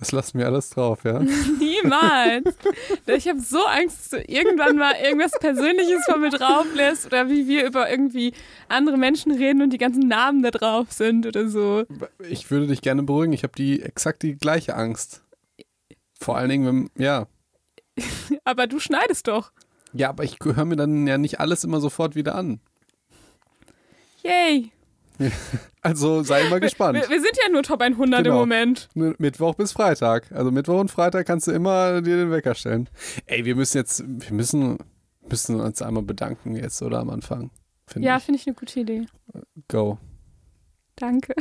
Das lassen wir alles drauf, ja? Niemals. Ich habe so Angst, dass du irgendwann mal irgendwas Persönliches von mir drauf lässt oder wie wir über irgendwie andere Menschen reden und die ganzen Namen da drauf sind oder so. Ich würde dich gerne beruhigen. Ich habe die exakt die gleiche Angst. Vor allen Dingen, wenn, ja. aber du schneidest doch. Ja, aber ich höre mir dann ja nicht alles immer sofort wieder an. Yay. Also sei mal gespannt. Wir, wir, sind ja nur Top 100 genau. im Moment. Mittwoch bis Freitag. Also Mittwoch und Freitag kannst du immer dir den Wecker stellen. Ey, wir müssen jetzt, wir müssen, müssen uns einmal bedanken jetzt, oder am Anfang? Find ja, finde ich eine gute Idee. Go. Danke.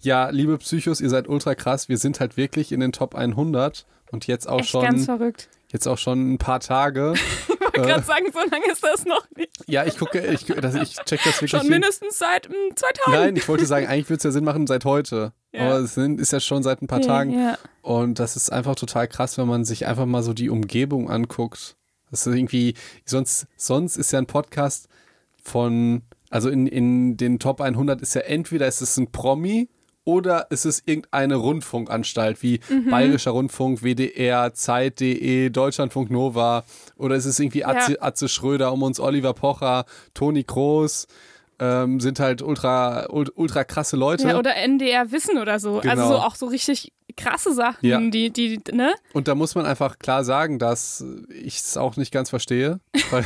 Ja, liebe Psychos, ihr seid ultra krass. Wir sind halt wirklich in den Top 100 und jetzt auch Echt schon. Ganz verrückt. Jetzt auch schon ein paar Tage. ich wollte gerade sagen, so lange ist das noch nicht. Ja, ich gucke, ich, das, ich check das wirklich. Schon mindestens seit m, hm, zwei Tagen. Nein, ich wollte sagen, eigentlich würde es ja Sinn machen seit heute. Ja. Aber es ist ja schon seit ein paar Tagen. Ja. Und das ist einfach total krass, wenn man sich einfach mal so die Umgebung anguckt. Das ist irgendwie, sonst, sonst ist ja ein Podcast von, also in, in den Top 100 ist ja entweder ist es ein Promi, oder ist es irgendeine Rundfunkanstalt wie mhm. Bayerischer Rundfunk, WDR, Zeit.de, Deutschlandfunk Nova oder ist es irgendwie Atze, ja. Atze Schröder um uns, Oliver Pocher, Toni Kroos? Ähm, sind halt ultra, ultra krasse Leute. Ja, oder NDR Wissen oder so. Also genau. Also so auch so richtig krasse Sachen, ja. die, die, ne? Und da muss man einfach klar sagen, dass ich es auch nicht ganz verstehe. weil,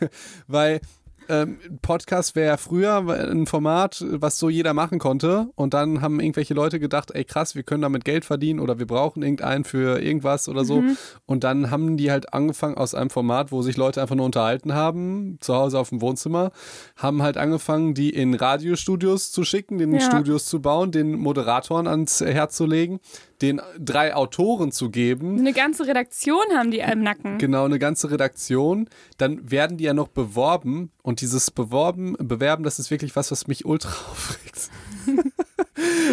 weil ähm, Podcast wäre ja früher ein Format, was so jeder machen konnte. Und dann haben irgendwelche Leute gedacht, ey krass, wir können damit Geld verdienen oder wir brauchen irgendeinen für irgendwas oder so. Mhm. Und dann haben die halt angefangen aus einem Format, wo sich Leute einfach nur unterhalten haben, zu Hause auf dem Wohnzimmer, haben halt angefangen, die in Radiostudios zu schicken, den ja. Studios zu bauen, den Moderatoren ans Herz zu legen den drei Autoren zu geben. Eine ganze Redaktion haben die im Nacken. Genau, eine ganze Redaktion. Dann werden die ja noch beworben und dieses Beworben, Bewerben, das ist wirklich was, was mich ultra aufregt.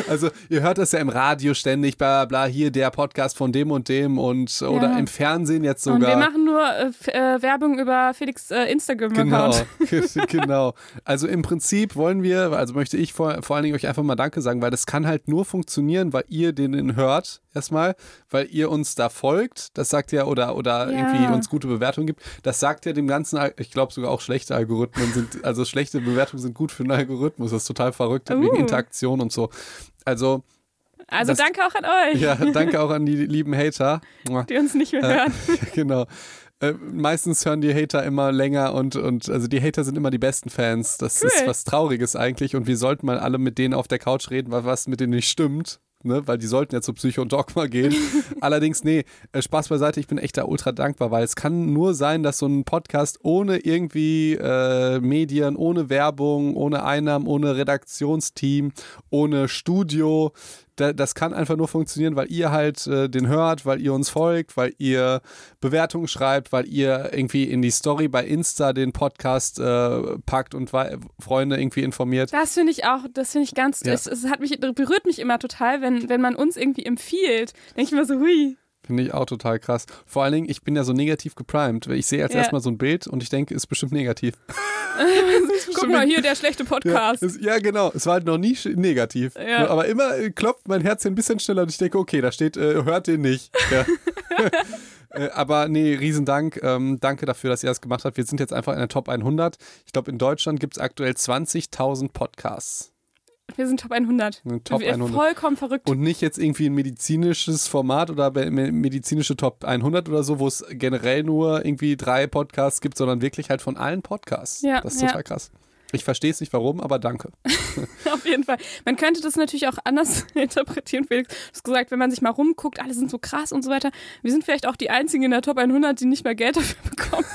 Also ihr hört das ja im Radio ständig, bla bla, hier der Podcast von dem und dem und ja. oder im Fernsehen jetzt sogar. Und wir machen nur äh, äh Werbung über Felix äh, Instagram-Account. Genau, genau. Also im Prinzip wollen wir, also möchte ich vor, vor allen Dingen euch einfach mal Danke sagen, weil das kann halt nur funktionieren, weil ihr den hört erstmal, weil ihr uns da folgt. Das sagt ja, oder, oder ja. irgendwie uns gute Bewertungen gibt. Das sagt ja dem ganzen, ich glaube sogar auch schlechte Algorithmen sind, also schlechte Bewertungen sind gut für einen Algorithmus. Das ist total verrückt, uh. wegen Interaktion und so. Also. Also das, danke auch an euch. Ja, danke auch an die lieben Hater. Die uns nicht mehr hören. Äh, genau. Äh, meistens hören die Hater immer länger und, und also die Hater sind immer die besten Fans. Das cool. ist was Trauriges eigentlich und wir sollten mal alle mit denen auf der Couch reden, weil was mit denen nicht stimmt ne? weil die sollten ja zu Psycho und Dogma gehen. Allerdings, nee, äh, Spaß beiseite, ich bin echt da ultra dankbar, weil es kann nur sein, dass so ein Podcast ohne irgendwie äh, Medien, ohne Werbung, ohne Einnahmen, ohne Redaktionsteam, ohne Studio, das kann einfach nur funktionieren, weil ihr halt äh, den hört, weil ihr uns folgt, weil ihr Bewertungen schreibt, weil ihr irgendwie in die Story bei Insta den Podcast äh, packt und Freunde irgendwie informiert. Das finde ich auch, das finde ich ganz, ja. es, es, hat mich, berührt mich immer total, wenn, wenn man uns irgendwie empfiehlt. Denke ich immer so, hui, Finde ich auch total krass. Vor allen Dingen, ich bin ja so negativ geprimed. Ich sehe jetzt ja. erstmal so ein Bild und ich denke, ist bestimmt negativ. Guck mal, hier der schlechte Podcast. Ja, ist, ja, genau. Es war halt noch nie negativ. Ja. Aber immer äh, klopft mein Herz ein bisschen schneller und ich denke, okay, da steht, äh, hört den nicht. Ja. Äh, aber nee, Riesendank. Ähm, danke dafür, dass ihr das gemacht habt. Wir sind jetzt einfach in der Top 100. Ich glaube, in Deutschland gibt es aktuell 20.000 Podcasts. Wir sind Top 100. Top 100. Vollkommen verrückt. Und nicht jetzt irgendwie ein medizinisches Format oder medizinische Top 100 oder so, wo es generell nur irgendwie drei Podcasts gibt, sondern wirklich halt von allen Podcasts. Ja, das ist total ja. krass. Ich verstehe es nicht warum, aber danke. Auf jeden Fall. Man könnte das natürlich auch anders interpretieren, Felix. Du hast gesagt, wenn man sich mal rumguckt, alle sind so krass und so weiter. Wir sind vielleicht auch die einzigen in der Top 100, die nicht mehr Geld dafür bekommen.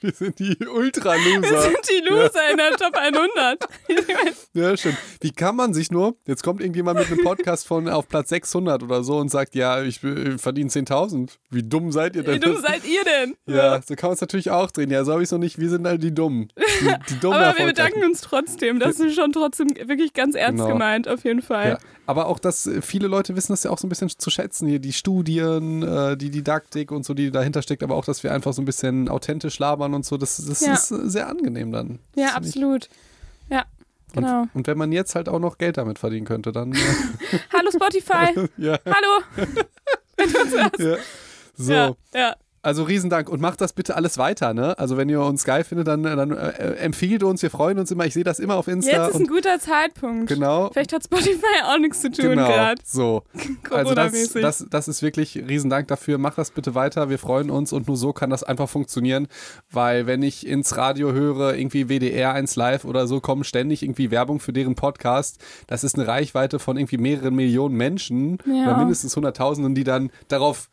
Wir sind die Ultra-Loser. Wir sind die Loser ja. in der Top 100. ja, stimmt. Wie kann man sich nur, jetzt kommt irgendjemand mit einem Podcast von auf Platz 600 oder so und sagt, ja, ich, ich verdiene 10.000. Wie dumm seid ihr denn? Wie dumm seid ihr denn? Ja, so kann man es natürlich auch drehen. Ja, so habe ich es noch nicht. Wir sind halt die Dummen. Die, die Dummen Aber wir bedanken uns trotzdem. Das ist schon trotzdem wirklich ganz ernst genau. gemeint, auf jeden Fall. Ja. Aber auch, dass viele Leute wissen das ja auch so ein bisschen zu schätzen. Hier die Studien, äh, die Didaktik und so, die dahinter steckt, aber auch, dass wir einfach so ein bisschen authentisch labern und so. Das, das ja. ist sehr angenehm dann. Ja, absolut. Ja. Genau. Und, und wenn man jetzt halt auch noch Geld damit verdienen könnte, dann. Äh, Hallo Spotify. ja. Hallo. Wenn du uns hörst. ja. So. Ja, ja. Also Riesendank und macht das bitte alles weiter, ne? Also wenn ihr uns geil findet, dann, dann äh, empfiehlt uns, wir freuen uns immer. Ich sehe das immer auf Insta. Jetzt ist ein guter Zeitpunkt. genau. Vielleicht hat Spotify auch nichts zu tun Genau, gerade. so. Also das, das, das ist wirklich Riesendank dafür. Macht das bitte weiter. Wir freuen uns und nur so kann das einfach funktionieren. Weil wenn ich ins Radio höre, irgendwie WDR 1 Live oder so, kommen ständig irgendwie Werbung für deren Podcast. Das ist eine Reichweite von irgendwie mehreren Millionen Menschen Ja. oder mindestens Hunderttausenden, die dann darauf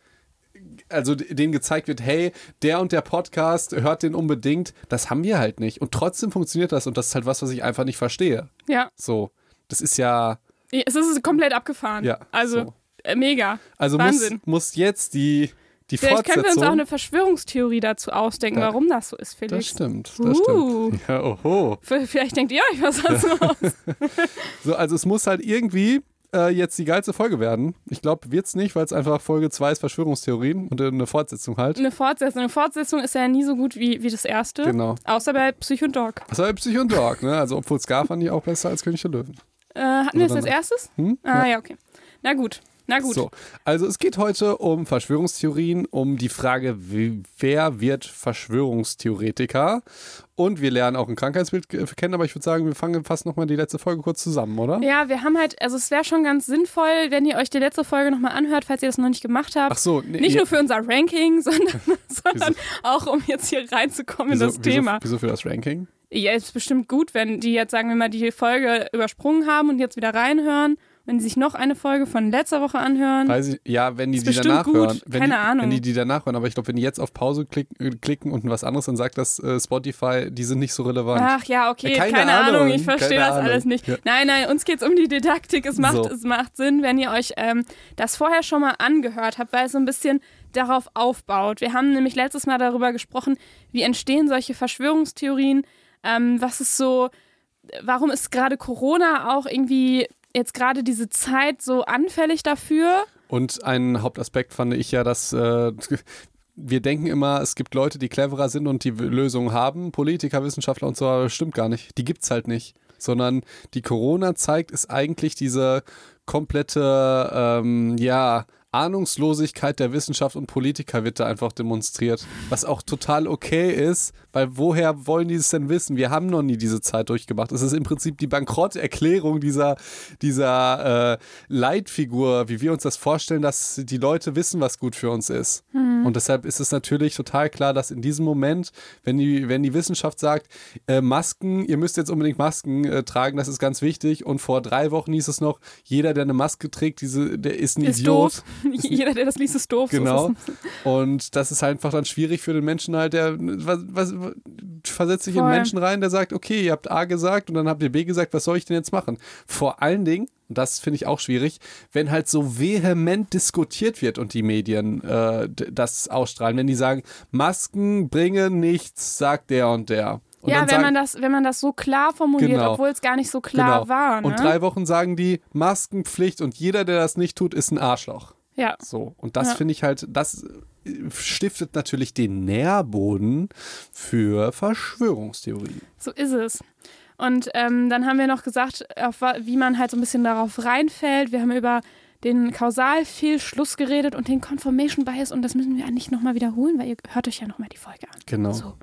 also denen gezeigt wird, hey, der und der Podcast, hört den unbedingt. Das haben wir halt nicht. Und trotzdem funktioniert das und das ist halt was, was ich einfach nicht verstehe. Ja, So, das ist ja, es ist komplett abgefahren. ja. Also so. äh, mega. Also muss, Wahnsinn. muss jetzt die, die Vielleicht können wir uns auch eine Verschwörungstheorie dazu ausdenken, Ja. warum das so ist, das Felix. stimmt, das Uh. stimmt. Ja, oho. Vielleicht denkt ihr euch was dazu aus. So, also es muss halt irgendwie äh, jetzt die geilste Folge werden. Ich glaube, wird's nicht, weil es einfach Folge 2 ist Verschwörungstheorien und eine Fortsetzung halt. Eine Fortsetzung. Eine Fortsetzung ist ja nie so gut wie, wie das erste. Genau. Außer bei Psych und Dog. Das war Psycho und Dog, ne? Also obwohl Scar fand ich auch besser als König der Löwen. Äh, hatten wir das als erstes? Hm? Ah, ja. okay. Na gut. Na gut. So, also es geht heute um Verschwörungstheorien, um die Frage, wer wird Verschwörungstheoretiker? Und wir lernen auch ein Krankheitsbild ke- kennen, aber ich würde sagen, wir fangen fast nochmal die letzte Folge kurz zusammen, oder? Ja, wir haben halt, also es wäre schon ganz sinnvoll, wenn ihr euch die letzte Folge nochmal anhört, falls ihr das noch nicht gemacht habt. Ach so, nee, Nicht nur für unser Ranking, sondern, sondern auch um jetzt hier reinzukommen in wieso, das Thema. Wieso, wieso für das Ranking? Ja, ist bestimmt gut, wenn die jetzt, sagen wir mal, die Folge übersprungen haben und jetzt wieder reinhören. Wenn die sich noch eine Folge von letzter Woche anhören. Weiß ich, ja, wenn die die danach gut, hören. Wenn keine die, Ahnung. Wenn die die danach hören, aber ich glaube, wenn die jetzt auf Pause klick, äh, klicken und was anderes, dann sagt das äh, Spotify, die sind nicht so relevant. Ach ja, okay, keine, keine Ahnung, Ahnung, ich verstehe das Ahnung. alles nicht. Ja. Nein, nein, uns geht es um die Didaktik. Es macht, So. es macht Sinn, wenn ihr euch ähm, das vorher schon mal angehört habt, weil es so ein bisschen darauf aufbaut. Wir haben nämlich letztes Mal darüber gesprochen, wie entstehen solche Verschwörungstheorien, ähm, was ist so, warum ist gerade Corona auch irgendwie jetzt gerade diese Zeit so anfällig dafür? Und ein Hauptaspekt fand ich ja, dass äh, wir denken immer, es gibt Leute, die cleverer sind und die Lösungen haben, Politiker, Wissenschaftler und so, aber das stimmt gar nicht. Die gibt's halt nicht. Sondern die Corona-Zeit ist eigentlich diese komplette, ähm, ja, Ahnungslosigkeit der Wissenschaft und Politiker wird da einfach demonstriert. Was auch total okay ist, weil woher wollen die es denn wissen? Wir haben noch nie diese Zeit durchgemacht. Es ist im Prinzip die Bankrotterklärung dieser, dieser äh, Leitfigur, wie wir uns das vorstellen, dass die Leute wissen, was gut für uns ist. Und deshalb ist es natürlich total klar, dass in diesem Moment, wenn die, wenn die Wissenschaft sagt, äh, Masken, ihr müsst jetzt unbedingt Masken äh, tragen, das ist ganz wichtig. Und vor drei Wochen hieß es noch, jeder, der eine Maske trägt, diese, der ist ein Ist Idiot. doof. Jeder, der das liest, ist doof. So Genau. ist es. Und das ist einfach dann schwierig für den Menschen halt, der was, was, versetzt sich in Voll. einen Menschen rein, der sagt, okay, ihr habt A gesagt und dann habt ihr B gesagt, was soll ich denn jetzt machen? Vor allen Dingen, und das finde ich auch schwierig, wenn halt so vehement diskutiert wird und die Medien äh, das ausstrahlen, wenn die sagen, Masken bringen nichts, sagt der und der. Und ja, wenn sagen, man, das, wenn man das so klar formuliert, Genau. obwohl es gar nicht so klar genau. war. Ne? Und drei Wochen sagen die Maskenpflicht und jeder, der das nicht tut, ist ein Arschloch. Ja. So, und das Ja. finde ich halt, das äh, stiftet natürlich den Nährboden für Verschwörungstheorien. So ist es. Und ähm, dann haben wir noch gesagt, auf, wie man halt so ein bisschen darauf reinfällt. Wir haben über den Kausalfehlschluss geredet und den Confirmation Bias und das müssen wir nicht nochmal wiederholen, weil ihr hört euch ja nochmal die Folge an. Genau. So.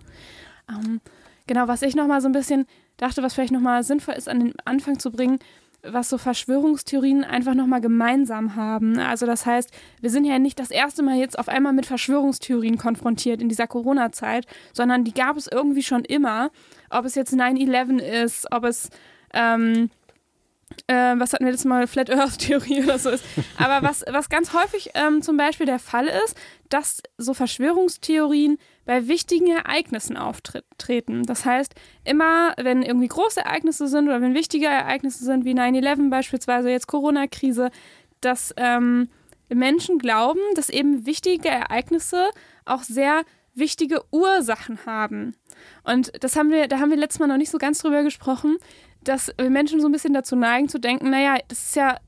Ähm, genau, was ich nochmal so ein bisschen dachte, was vielleicht nochmal sinnvoll ist, an den Anfang zu bringen, was so Verschwörungstheorien einfach nochmal gemeinsam haben. Also das heißt, wir sind ja nicht das erste Mal jetzt auf einmal mit Verschwörungstheorien konfrontiert in dieser Corona-Zeit, sondern die gab es irgendwie schon immer. Ob es jetzt 9-11 ist, ob es, ähm, äh, was hatten wir jetzt mal, Flat Earth-Theorie oder so ist. Aber was, was ganz häufig ähm, zum Beispiel der Fall ist, dass so Verschwörungstheorien bei wichtigen Ereignissen auftreten. Das heißt, immer wenn irgendwie große Ereignisse sind oder wenn wichtige Ereignisse sind, wie 9-11 beispielsweise, jetzt Corona-Krise, dass ähm, Menschen glauben, dass eben wichtige Ereignisse auch sehr wichtige Ursachen haben. Und das haben wir, da haben wir letztes Mal noch nicht so ganz drüber gesprochen, dass Menschen so ein bisschen dazu neigen zu denken, naja, das ist ja,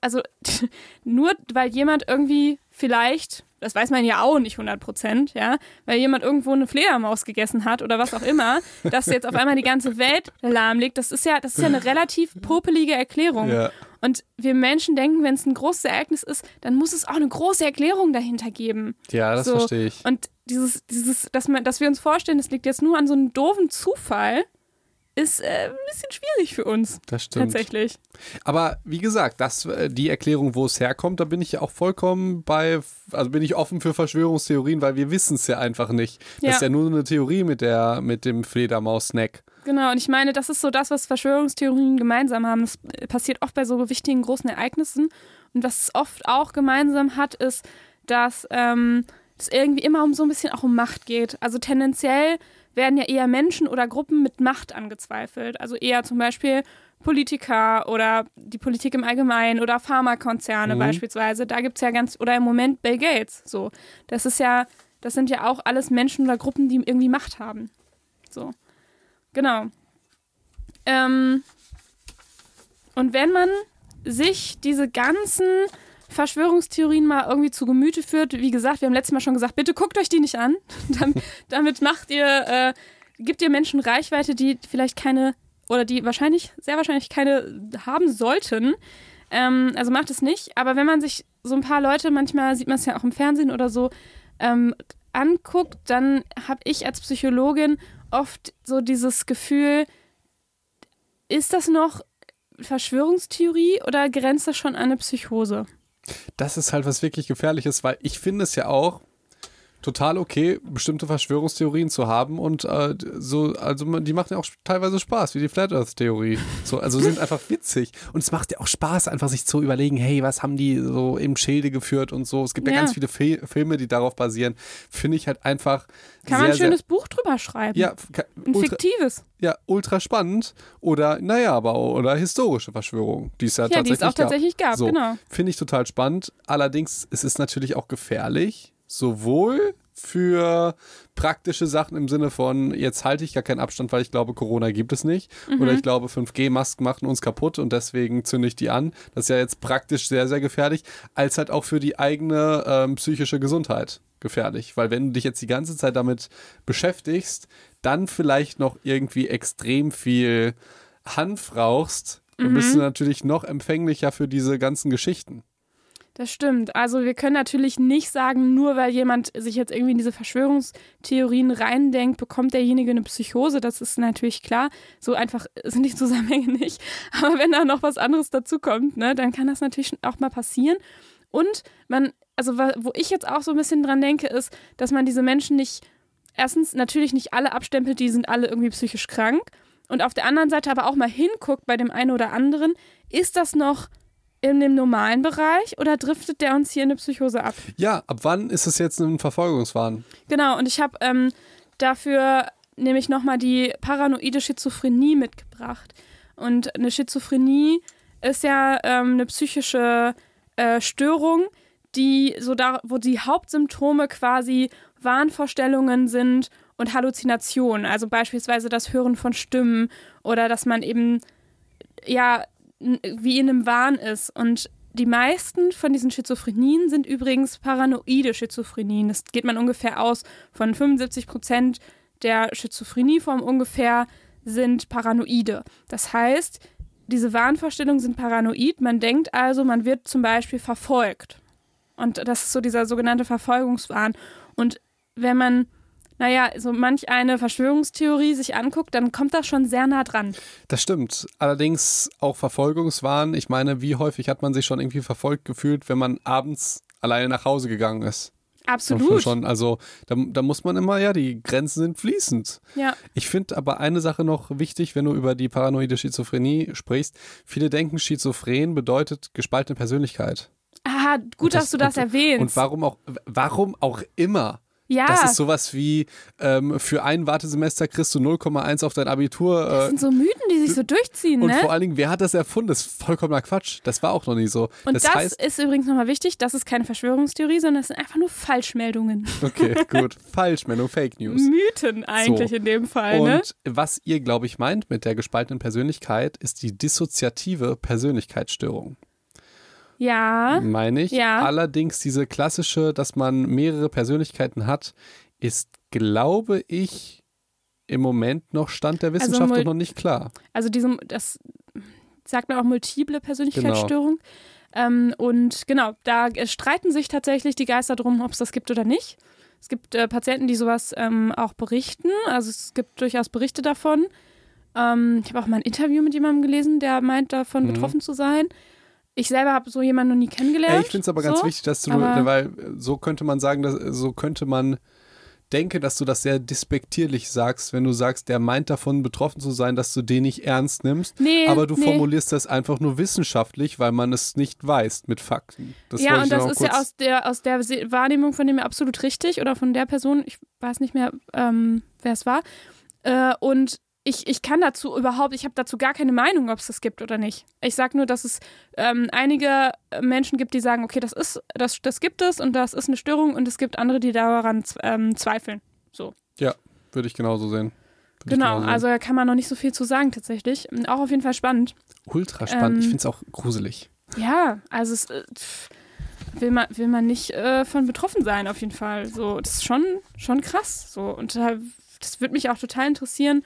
also nur weil jemand irgendwie vielleicht, das weiß man ja auch nicht 100 Prozent, ja, weil jemand irgendwo eine Fledermaus gegessen hat oder was auch immer, dass jetzt auf einmal die ganze Welt lahmlegt, das ist ja, das ist ja eine relativ popelige Erklärung. Ja. Und wir Menschen denken, wenn es ein großes Ereignis ist, dann muss es auch eine große Erklärung dahinter geben. Ja, das so. verstehe ich. Und dieses, dieses, dass, man, dass wir uns vorstellen, es liegt jetzt nur an so einem doofen Zufall, ist äh, ein bisschen schwierig für uns. Das stimmt. Tatsächlich. Aber wie gesagt, das, äh, die Erklärung, wo es herkommt, da bin ich ja auch vollkommen bei, also bin ich offen für Verschwörungstheorien, weil wir wissen es ja einfach nicht. Das ja. ist ja nur eine Theorie mit, der, mit dem Fledermaus-Snack. Genau, und ich meine, das ist so das, was Verschwörungstheorien gemeinsam haben. Das passiert oft bei so wichtigen großen Ereignissen. Und was es oft auch gemeinsam hat, ist, dass ähm, es irgendwie immer um so ein bisschen auch um Macht geht. Also tendenziell werden ja eher Menschen oder Gruppen mit Macht angezweifelt. Also eher zum Beispiel Politiker oder die Politik im Allgemeinen oder Pharmakonzerne mhm. beispielsweise. Da gibt es ja ganz, oder im Moment Bill Gates. So. Das ist ja, das sind ja auch alles Menschen oder Gruppen, die irgendwie Macht haben. So. Genau. Ähm, und wenn man sich diese ganzen Verschwörungstheorien mal irgendwie zu Gemüte führt. Wie gesagt, wir haben letztes Mal schon gesagt, bitte guckt euch die nicht an. damit macht ihr, äh, gibt ihr Menschen Reichweite, die vielleicht keine oder die wahrscheinlich, sehr wahrscheinlich keine haben sollten. Ähm, also macht es nicht. Aber wenn man sich so ein paar Leute, manchmal sieht man es ja auch im Fernsehen oder so, ähm, anguckt, dann habe ich als Psychologin oft so dieses Gefühl, ist das noch Verschwörungstheorie oder grenzt das schon an eine Psychose? Das ist halt was wirklich Gefährliches, weil ich finde es ja auch total okay, bestimmte Verschwörungstheorien zu haben und äh, so, also die machen ja auch teilweise Spaß, wie die Flat Earth Theorie. So, also sind einfach witzig und es macht ja auch Spaß, einfach sich zu überlegen, hey, was haben die so im Schilde geführt und so. Es gibt ja, ja ganz viele Fi Filme, die darauf basieren. Finde ich halt einfach. Kann sehr, man ein schönes sehr, Buch drüber schreiben? Ja, ein ultra, fiktives. Ja, ultra spannend oder naja, aber oder historische Verschwörungen, die es ja, ja tatsächlich, die es auch tatsächlich gab. gab so, genau. Finde ich total spannend. Allerdings es ist natürlich auch gefährlich sowohl für praktische Sachen im Sinne von, jetzt halte ich gar keinen Abstand, weil ich glaube, Corona gibt es nicht. Mhm. Oder ich glaube, 5G-Masken machen uns kaputt und deswegen zünde ich die an. Das ist ja jetzt praktisch sehr, sehr gefährlich, als halt auch für die eigene ähm, psychische Gesundheit gefährlich. Weil wenn du dich jetzt die ganze Zeit damit beschäftigst, dann vielleicht noch irgendwie extrem viel Hanf rauchst, dann bist du mhm. natürlich noch empfänglicher für diese ganzen Geschichten. Das stimmt. Also wir können natürlich nicht sagen, nur weil jemand sich jetzt irgendwie in diese Verschwörungstheorien reindenkt, bekommt derjenige eine Psychose. Das ist natürlich klar. So einfach sind die Zusammenhänge nicht. Aber wenn da noch was anderes dazukommt, ne, dann kann das natürlich auch mal passieren. Und man, also wo ich jetzt auch so ein bisschen dran denke, ist, dass man diese Menschen nicht, erstens natürlich nicht alle abstempelt, die sind alle irgendwie psychisch krank. Und auf der anderen Seite aber auch mal hinguckt bei dem einen oder anderen, ist das noch in dem normalen Bereich oder driftet der uns hier in eine Psychose ab? Ja, ab wann ist es jetzt ein Verfolgungswahn? Genau, und ich habe ähm, dafür nämlich nochmal die paranoide Schizophrenie mitgebracht. Und eine Schizophrenie ist ja ähm, eine psychische äh, Störung, die so da, wo die Hauptsymptome quasi Wahnvorstellungen sind und Halluzinationen. Also beispielsweise das Hören von Stimmen oder dass man eben ja wie in einem Wahn ist. Und die meisten von diesen Schizophrenien sind übrigens paranoide Schizophrenien. Das geht man ungefähr aus von 75 Prozent der Schizophrenieform ungefähr sind paranoide. Das heißt, diese Wahnvorstellungen sind paranoid. Man denkt also, man wird zum Beispiel verfolgt. Und das ist so dieser sogenannte Verfolgungswahn. Und wenn man naja, so manch eine Verschwörungstheorie sich anguckt, dann kommt das schon sehr nah dran. Das stimmt. Allerdings auch Verfolgungswahn. Ich meine, wie häufig hat man sich schon irgendwie verfolgt gefühlt, wenn man abends alleine nach Hause gegangen ist? Absolut. Schon, also da, da, muss man immer, ja, die Grenzen sind fließend. Ja. Ich finde aber eine Sache noch wichtig, wenn du über die paranoide Schizophrenie sprichst. Viele denken, Schizophren bedeutet gespaltene Persönlichkeit. Ah, gut, das, dass du das und, erwähnst. Und warum auch, warum auch immer ja. Das ist sowas wie, ähm, für ein Wartesemester kriegst du 0,1 auf dein Abitur. Äh, das sind so Mythen, die sich so durchziehen, und ne? Und vor allen Dingen, wer hat das erfunden? Das ist vollkommener Quatsch. Das war auch noch nie so. Und das, das heißt, ist übrigens nochmal wichtig, das ist keine Verschwörungstheorie, sondern das sind einfach nur Falschmeldungen. Okay, gut. Falschmeldung, Fake News. Mythen eigentlich so. in dem Fall, und ne? was ihr, glaube ich, meint mit der gespaltenen Persönlichkeit, ist die dissoziative Persönlichkeitsstörung. Ja. Meine ich. Ja. Allerdings diese klassische, dass man mehrere Persönlichkeiten hat, ist, glaube ich, im Moment noch Stand der Wissenschaft Also mul- und noch nicht klar. Also diesem, das sagt man auch multiple Persönlichkeitsstörung. Ähm, und genau, da streiten sich tatsächlich die Geister drum, ob es das gibt oder nicht. Es gibt äh, Patienten, die sowas ähm, auch berichten. Also es gibt durchaus Berichte davon. Ähm, ich habe auch mal ein Interview mit jemandem gelesen, der meint, davon Mhm. betroffen zu sein. Ich selber habe so jemanden noch nie kennengelernt. Ey, ich finde es aber ganz so. wichtig, dass du, aber- weil so könnte man sagen, dass, so könnte man denke, dass du das sehr despektierlich sagst, wenn du sagst, der meint davon betroffen zu sein, dass du den nicht ernst nimmst. Nee, aber du nee. formulierst das einfach nur wissenschaftlich, weil man es nicht weiß mit Fakten. Das ja, und das ist ja aus der, aus der Wahrnehmung von dem absolut richtig oder von der Person, ich weiß nicht mehr, ähm, wer es war. Äh, und ich, ich kann dazu überhaupt, ich habe dazu gar keine Meinung, ob es das gibt oder nicht. Ich sage nur, dass es ähm, einige Menschen gibt, die sagen, okay, das ist, das, das gibt es und das ist eine Störung und es gibt andere, die daran ähm, zweifeln. Würde ich genauso sehen. Würde Genau, genauso sehen. also da kann man noch nicht so viel zu sagen tatsächlich. Auch auf jeden Fall spannend. Ultra spannend. ähm, ich finde es auch gruselig. Ja, also es äh, will man, will man nicht äh, von betroffen sein, auf jeden Fall. So, das ist schon, schon krass. So. Und da, das würde mich auch total interessieren.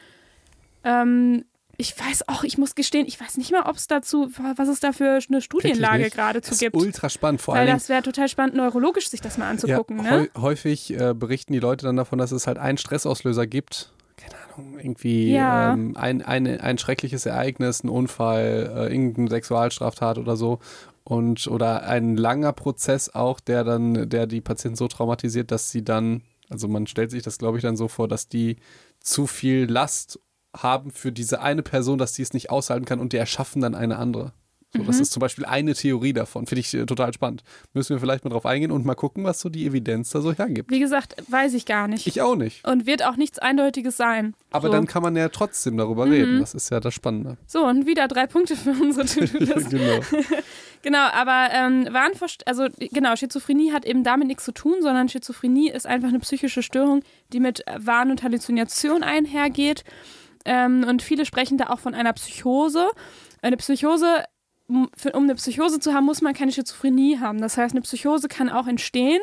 Ähm, ich weiß auch, ich muss gestehen, ich weiß nicht mal, ob es dazu, was es da für eine Studienlage geradezu Das ist gibt. ultra spannend. Vor Weil allen das wäre total spannend, neurologisch sich das mal anzugucken. ja, ne? häu- häufig äh, berichten die Leute dann davon, dass es halt einen Stressauslöser gibt. Keine Ahnung, irgendwie Ja. ähm, ein, ein, ein schreckliches Ereignis, ein Unfall, äh, irgendeine Sexualstraftat oder so. Und, oder ein langer Prozess auch, der dann, der die Patienten so traumatisiert, dass sie dann, also man stellt sich das, glaube ich, dann so vor, dass die zu viel Last haben für diese eine Person, dass sie es nicht aushalten kann und die erschaffen dann eine andere. So, Das Mhm. ist zum Beispiel eine Theorie davon. Finde ich äh, total spannend. Müssen wir vielleicht mal drauf eingehen und mal gucken, was so die Evidenz da so hergibt. Wie gesagt, weiß ich gar nicht. Ich auch nicht. und wird auch nichts Eindeutiges sein. Aber so. dann kann man ja trotzdem darüber Mhm. reden. Das ist ja das Spannende. So, und wieder drei Punkte für unsere To-Do-List. genau. Genau, aber ähm, Wahnvorst also genau, Schizophrenie hat eben damit nichts zu tun, sondern Schizophrenie ist einfach eine psychische Störung, die mit äh, Wahn und Halluzination einhergeht. Ähm, und viele sprechen da auch von einer Psychose. Eine Psychose, um, eine Psychose zu haben, muss man keine Schizophrenie haben. Das heißt, eine Psychose kann auch entstehen,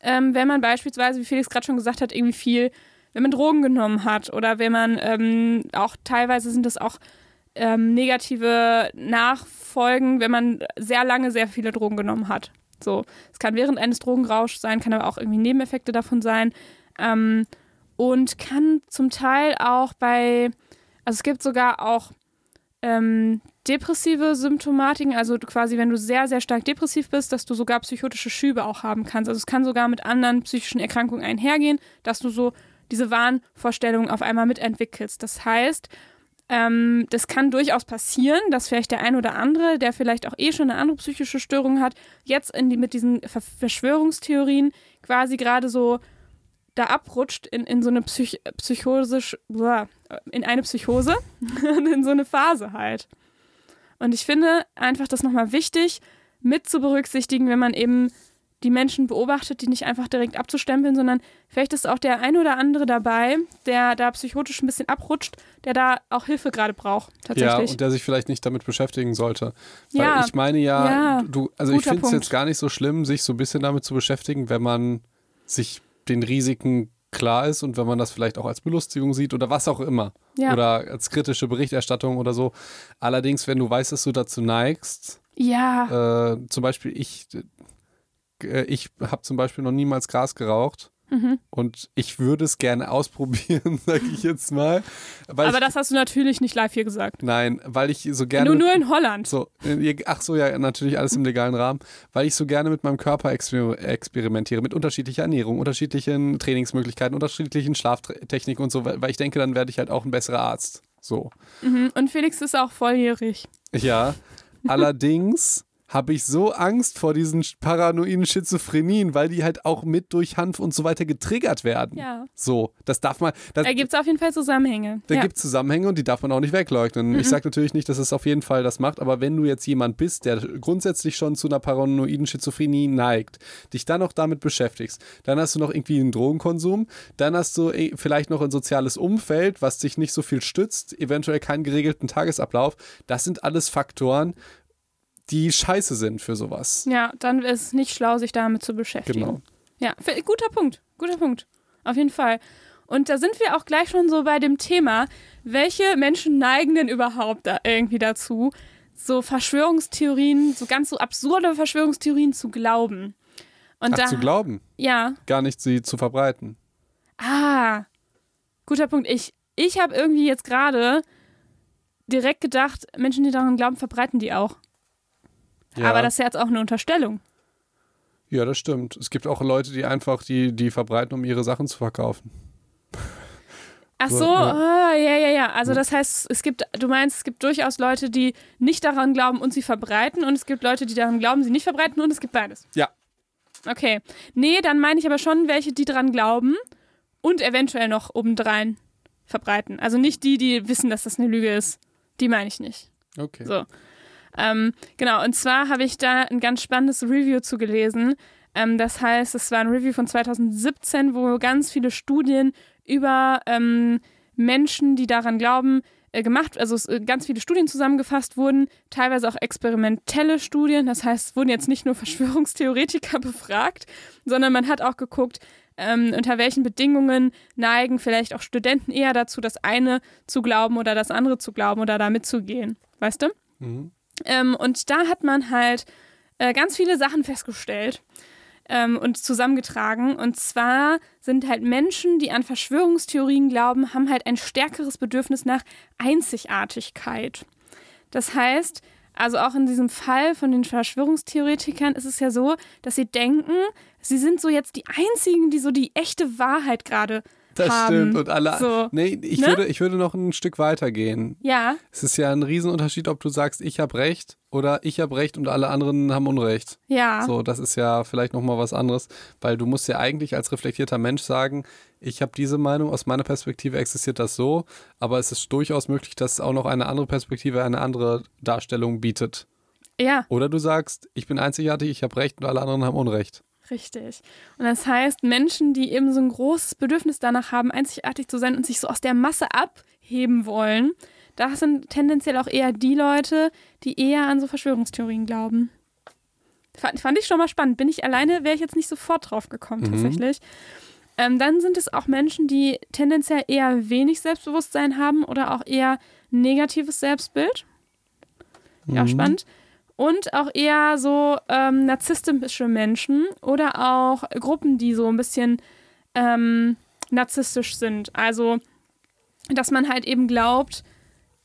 ähm, wenn man beispielsweise, wie Felix gerade schon gesagt hat, irgendwie viel, wenn man Drogen genommen hat oder wenn man ähm, auch teilweise sind das auch ähm, negative Nachfolgen, wenn man sehr lange sehr viele Drogen genommen hat. So, es kann während eines Drogenrauschs sein, kann aber auch irgendwie Nebeneffekte davon sein. Ähm, und kann zum Teil auch bei, also es gibt sogar auch ähm, depressive Symptomatiken, also quasi, wenn du sehr, sehr stark depressiv bist, dass du sogar psychotische Schübe auch haben kannst. Also es kann sogar mit anderen psychischen Erkrankungen einhergehen, dass du so diese Wahnvorstellungen auf einmal mitentwickelst. Das heißt, ähm, das kann durchaus passieren, dass vielleicht der ein oder andere, der vielleicht auch eh schon eine andere psychische Störung hat, jetzt die, mit diesen Ver Verschwörungstheorien quasi gerade so da abrutscht in, in so eine Psych psychosisch, blah, in eine Psychose und in so eine Phase halt. Und ich finde einfach das nochmal wichtig, mit zu berücksichtigen, wenn man eben die Menschen beobachtet, die nicht einfach direkt abzustempeln, sondern vielleicht ist auch der ein oder andere dabei, der da psychotisch ein bisschen abrutscht, der da auch Hilfe gerade braucht, Ja, tatsächlich. und der sich vielleicht nicht damit beschäftigen sollte. Weil Ja, ich meine ja, ja, du, also ich finde es jetzt gar nicht so schlimm, sich so ein bisschen damit zu beschäftigen, wenn man sich den Risiken klar ist und wenn man das vielleicht auch als Belustigung sieht oder was auch immer. ja. Oder als kritische Berichterstattung oder so. Allerdings, wenn du weißt, dass du dazu neigst, ja. äh, zum Beispiel ich, äh, ich habe zum Beispiel noch niemals Gras geraucht. Mhm. Und ich würde es gerne ausprobieren, sage ich jetzt mal. Aber ich, das hast du natürlich nicht live hier gesagt. nein, weil ich so gerne. Nur, nur in Holland. so, äh, ach so, ja, natürlich alles im legalen Rahmen, weil ich so gerne mit meinem Körper exper experimentiere, mit unterschiedlicher Ernährung, unterschiedlichen Trainingsmöglichkeiten, unterschiedlichen Schlaftechniken und so, weil weil ich denke, dann werde ich halt auch ein besserer Arzt. So. Mhm. Und Felix ist auch volljährig. Ja, allerdings habe ich so Angst vor diesen paranoiden Schizophrenien, weil die halt auch mit durch Hanf und so weiter getriggert werden. Ja. So, das darf man, das, Da gibt es auf jeden Fall Zusammenhänge. da ja. gibt es Zusammenhänge und die darf man auch nicht wegleugnen. Ich sage natürlich nicht, dass es auf jeden Fall das macht, aber wenn du jetzt jemand bist, der grundsätzlich schon zu einer paranoiden Schizophrenie neigt, dich dann noch damit beschäftigst, dann hast du noch irgendwie einen Drogenkonsum, dann hast du eh vielleicht noch ein soziales Umfeld, was dich nicht so viel stützt, eventuell keinen geregelten Tagesablauf. Das sind alles Faktoren, die scheiße sind für sowas. Ja, dann ist es nicht schlau, sich damit zu beschäftigen. Genau. Ja, für, guter Punkt. Guter Punkt. Auf jeden Fall. Und da sind wir auch gleich schon so bei dem Thema, welche Menschen neigen denn überhaupt da irgendwie dazu, so Verschwörungstheorien, so ganz so absurde Verschwörungstheorien zu glauben. Und Ach, da, zu glauben, ja, gar nicht sie zu verbreiten. ah, guter Punkt. Ich, ich habe irgendwie jetzt gerade direkt gedacht, Menschen, die daran glauben, verbreiten die auch. Ja. Aber das ist ja jetzt auch eine Unterstellung. Ja, das stimmt. Es gibt auch Leute, die einfach die, die verbreiten, um ihre Sachen zu verkaufen. Ach So, so, ja. ah, ja, ja, ja. Also das heißt, es gibt, du meinst, es gibt durchaus Leute, die nicht daran glauben und sie verbreiten und es gibt Leute, die daran glauben, sie nicht verbreiten und es gibt beides. Ja. Okay. Nee, dann meine ich aber schon welche, die daran glauben und eventuell noch obendrein verbreiten. Also nicht die, die wissen, dass das eine Lüge ist. Die meine ich nicht. Okay. So. Ähm, genau, und zwar habe ich da ein ganz spannendes Review zu gelesen. Ähm, das heißt, es war ein Review von 2017, wo ganz viele Studien über ähm, Menschen, die daran glauben, äh, gemacht, also äh, ganz viele Studien zusammengefasst wurden, teilweise auch experimentelle Studien. Das heißt, es wurden jetzt nicht nur Verschwörungstheoretiker befragt, sondern man hat auch geguckt, ähm, unter welchen Bedingungen neigen vielleicht auch Studenten eher dazu, das eine zu glauben oder das andere zu glauben oder da mitzugehen. Weißt du? Mhm. Ähm, und da hat man halt äh, ganz viele Sachen festgestellt ähm, und zusammengetragen. Und zwar sind halt Menschen, die an Verschwörungstheorien glauben, haben halt ein stärkeres Bedürfnis nach Einzigartigkeit. Das heißt, also auch in diesem Fall von den Verschwörungstheoretikern ist es ja so, dass sie denken, sie sind so jetzt die Einzigen, die so die echte Wahrheit gerade Das haben. stimmt. Und alle. So. Nee, ich, Ne? würde, ich würde noch ein Stück weiter gehen. Ja, Es ist ja ein Riesenunterschied, ob du sagst, ich habe Recht oder ich habe Recht und alle anderen haben Unrecht. ja. So, das ist ja vielleicht nochmal was anderes, weil du musst ja eigentlich als reflektierter Mensch sagen, ich habe diese Meinung, aus meiner Perspektive existiert das so, aber es ist durchaus möglich, dass auch noch eine andere Perspektive eine andere Darstellung bietet. Ja. Oder du sagst, ich bin einzigartig, ich habe Recht und alle anderen haben Unrecht. Richtig. Und das heißt, Menschen, die eben so ein großes Bedürfnis danach haben, einzigartig zu sein und sich so aus der Masse abheben wollen, das sind tendenziell auch eher die Leute, die eher an so Verschwörungstheorien glauben. Fand, fand ich schon mal spannend. Bin ich alleine, wäre ich jetzt nicht sofort drauf gekommen, Mhm. tatsächlich. Ähm, dann sind es auch Menschen, die tendenziell eher wenig Selbstbewusstsein haben oder auch eher negatives Selbstbild. Ja, Mhm. spannend. Und auch eher so ähm, narzisstische Menschen oder auch Gruppen, die so ein bisschen ähm, narzisstisch sind. Also, dass man halt eben glaubt,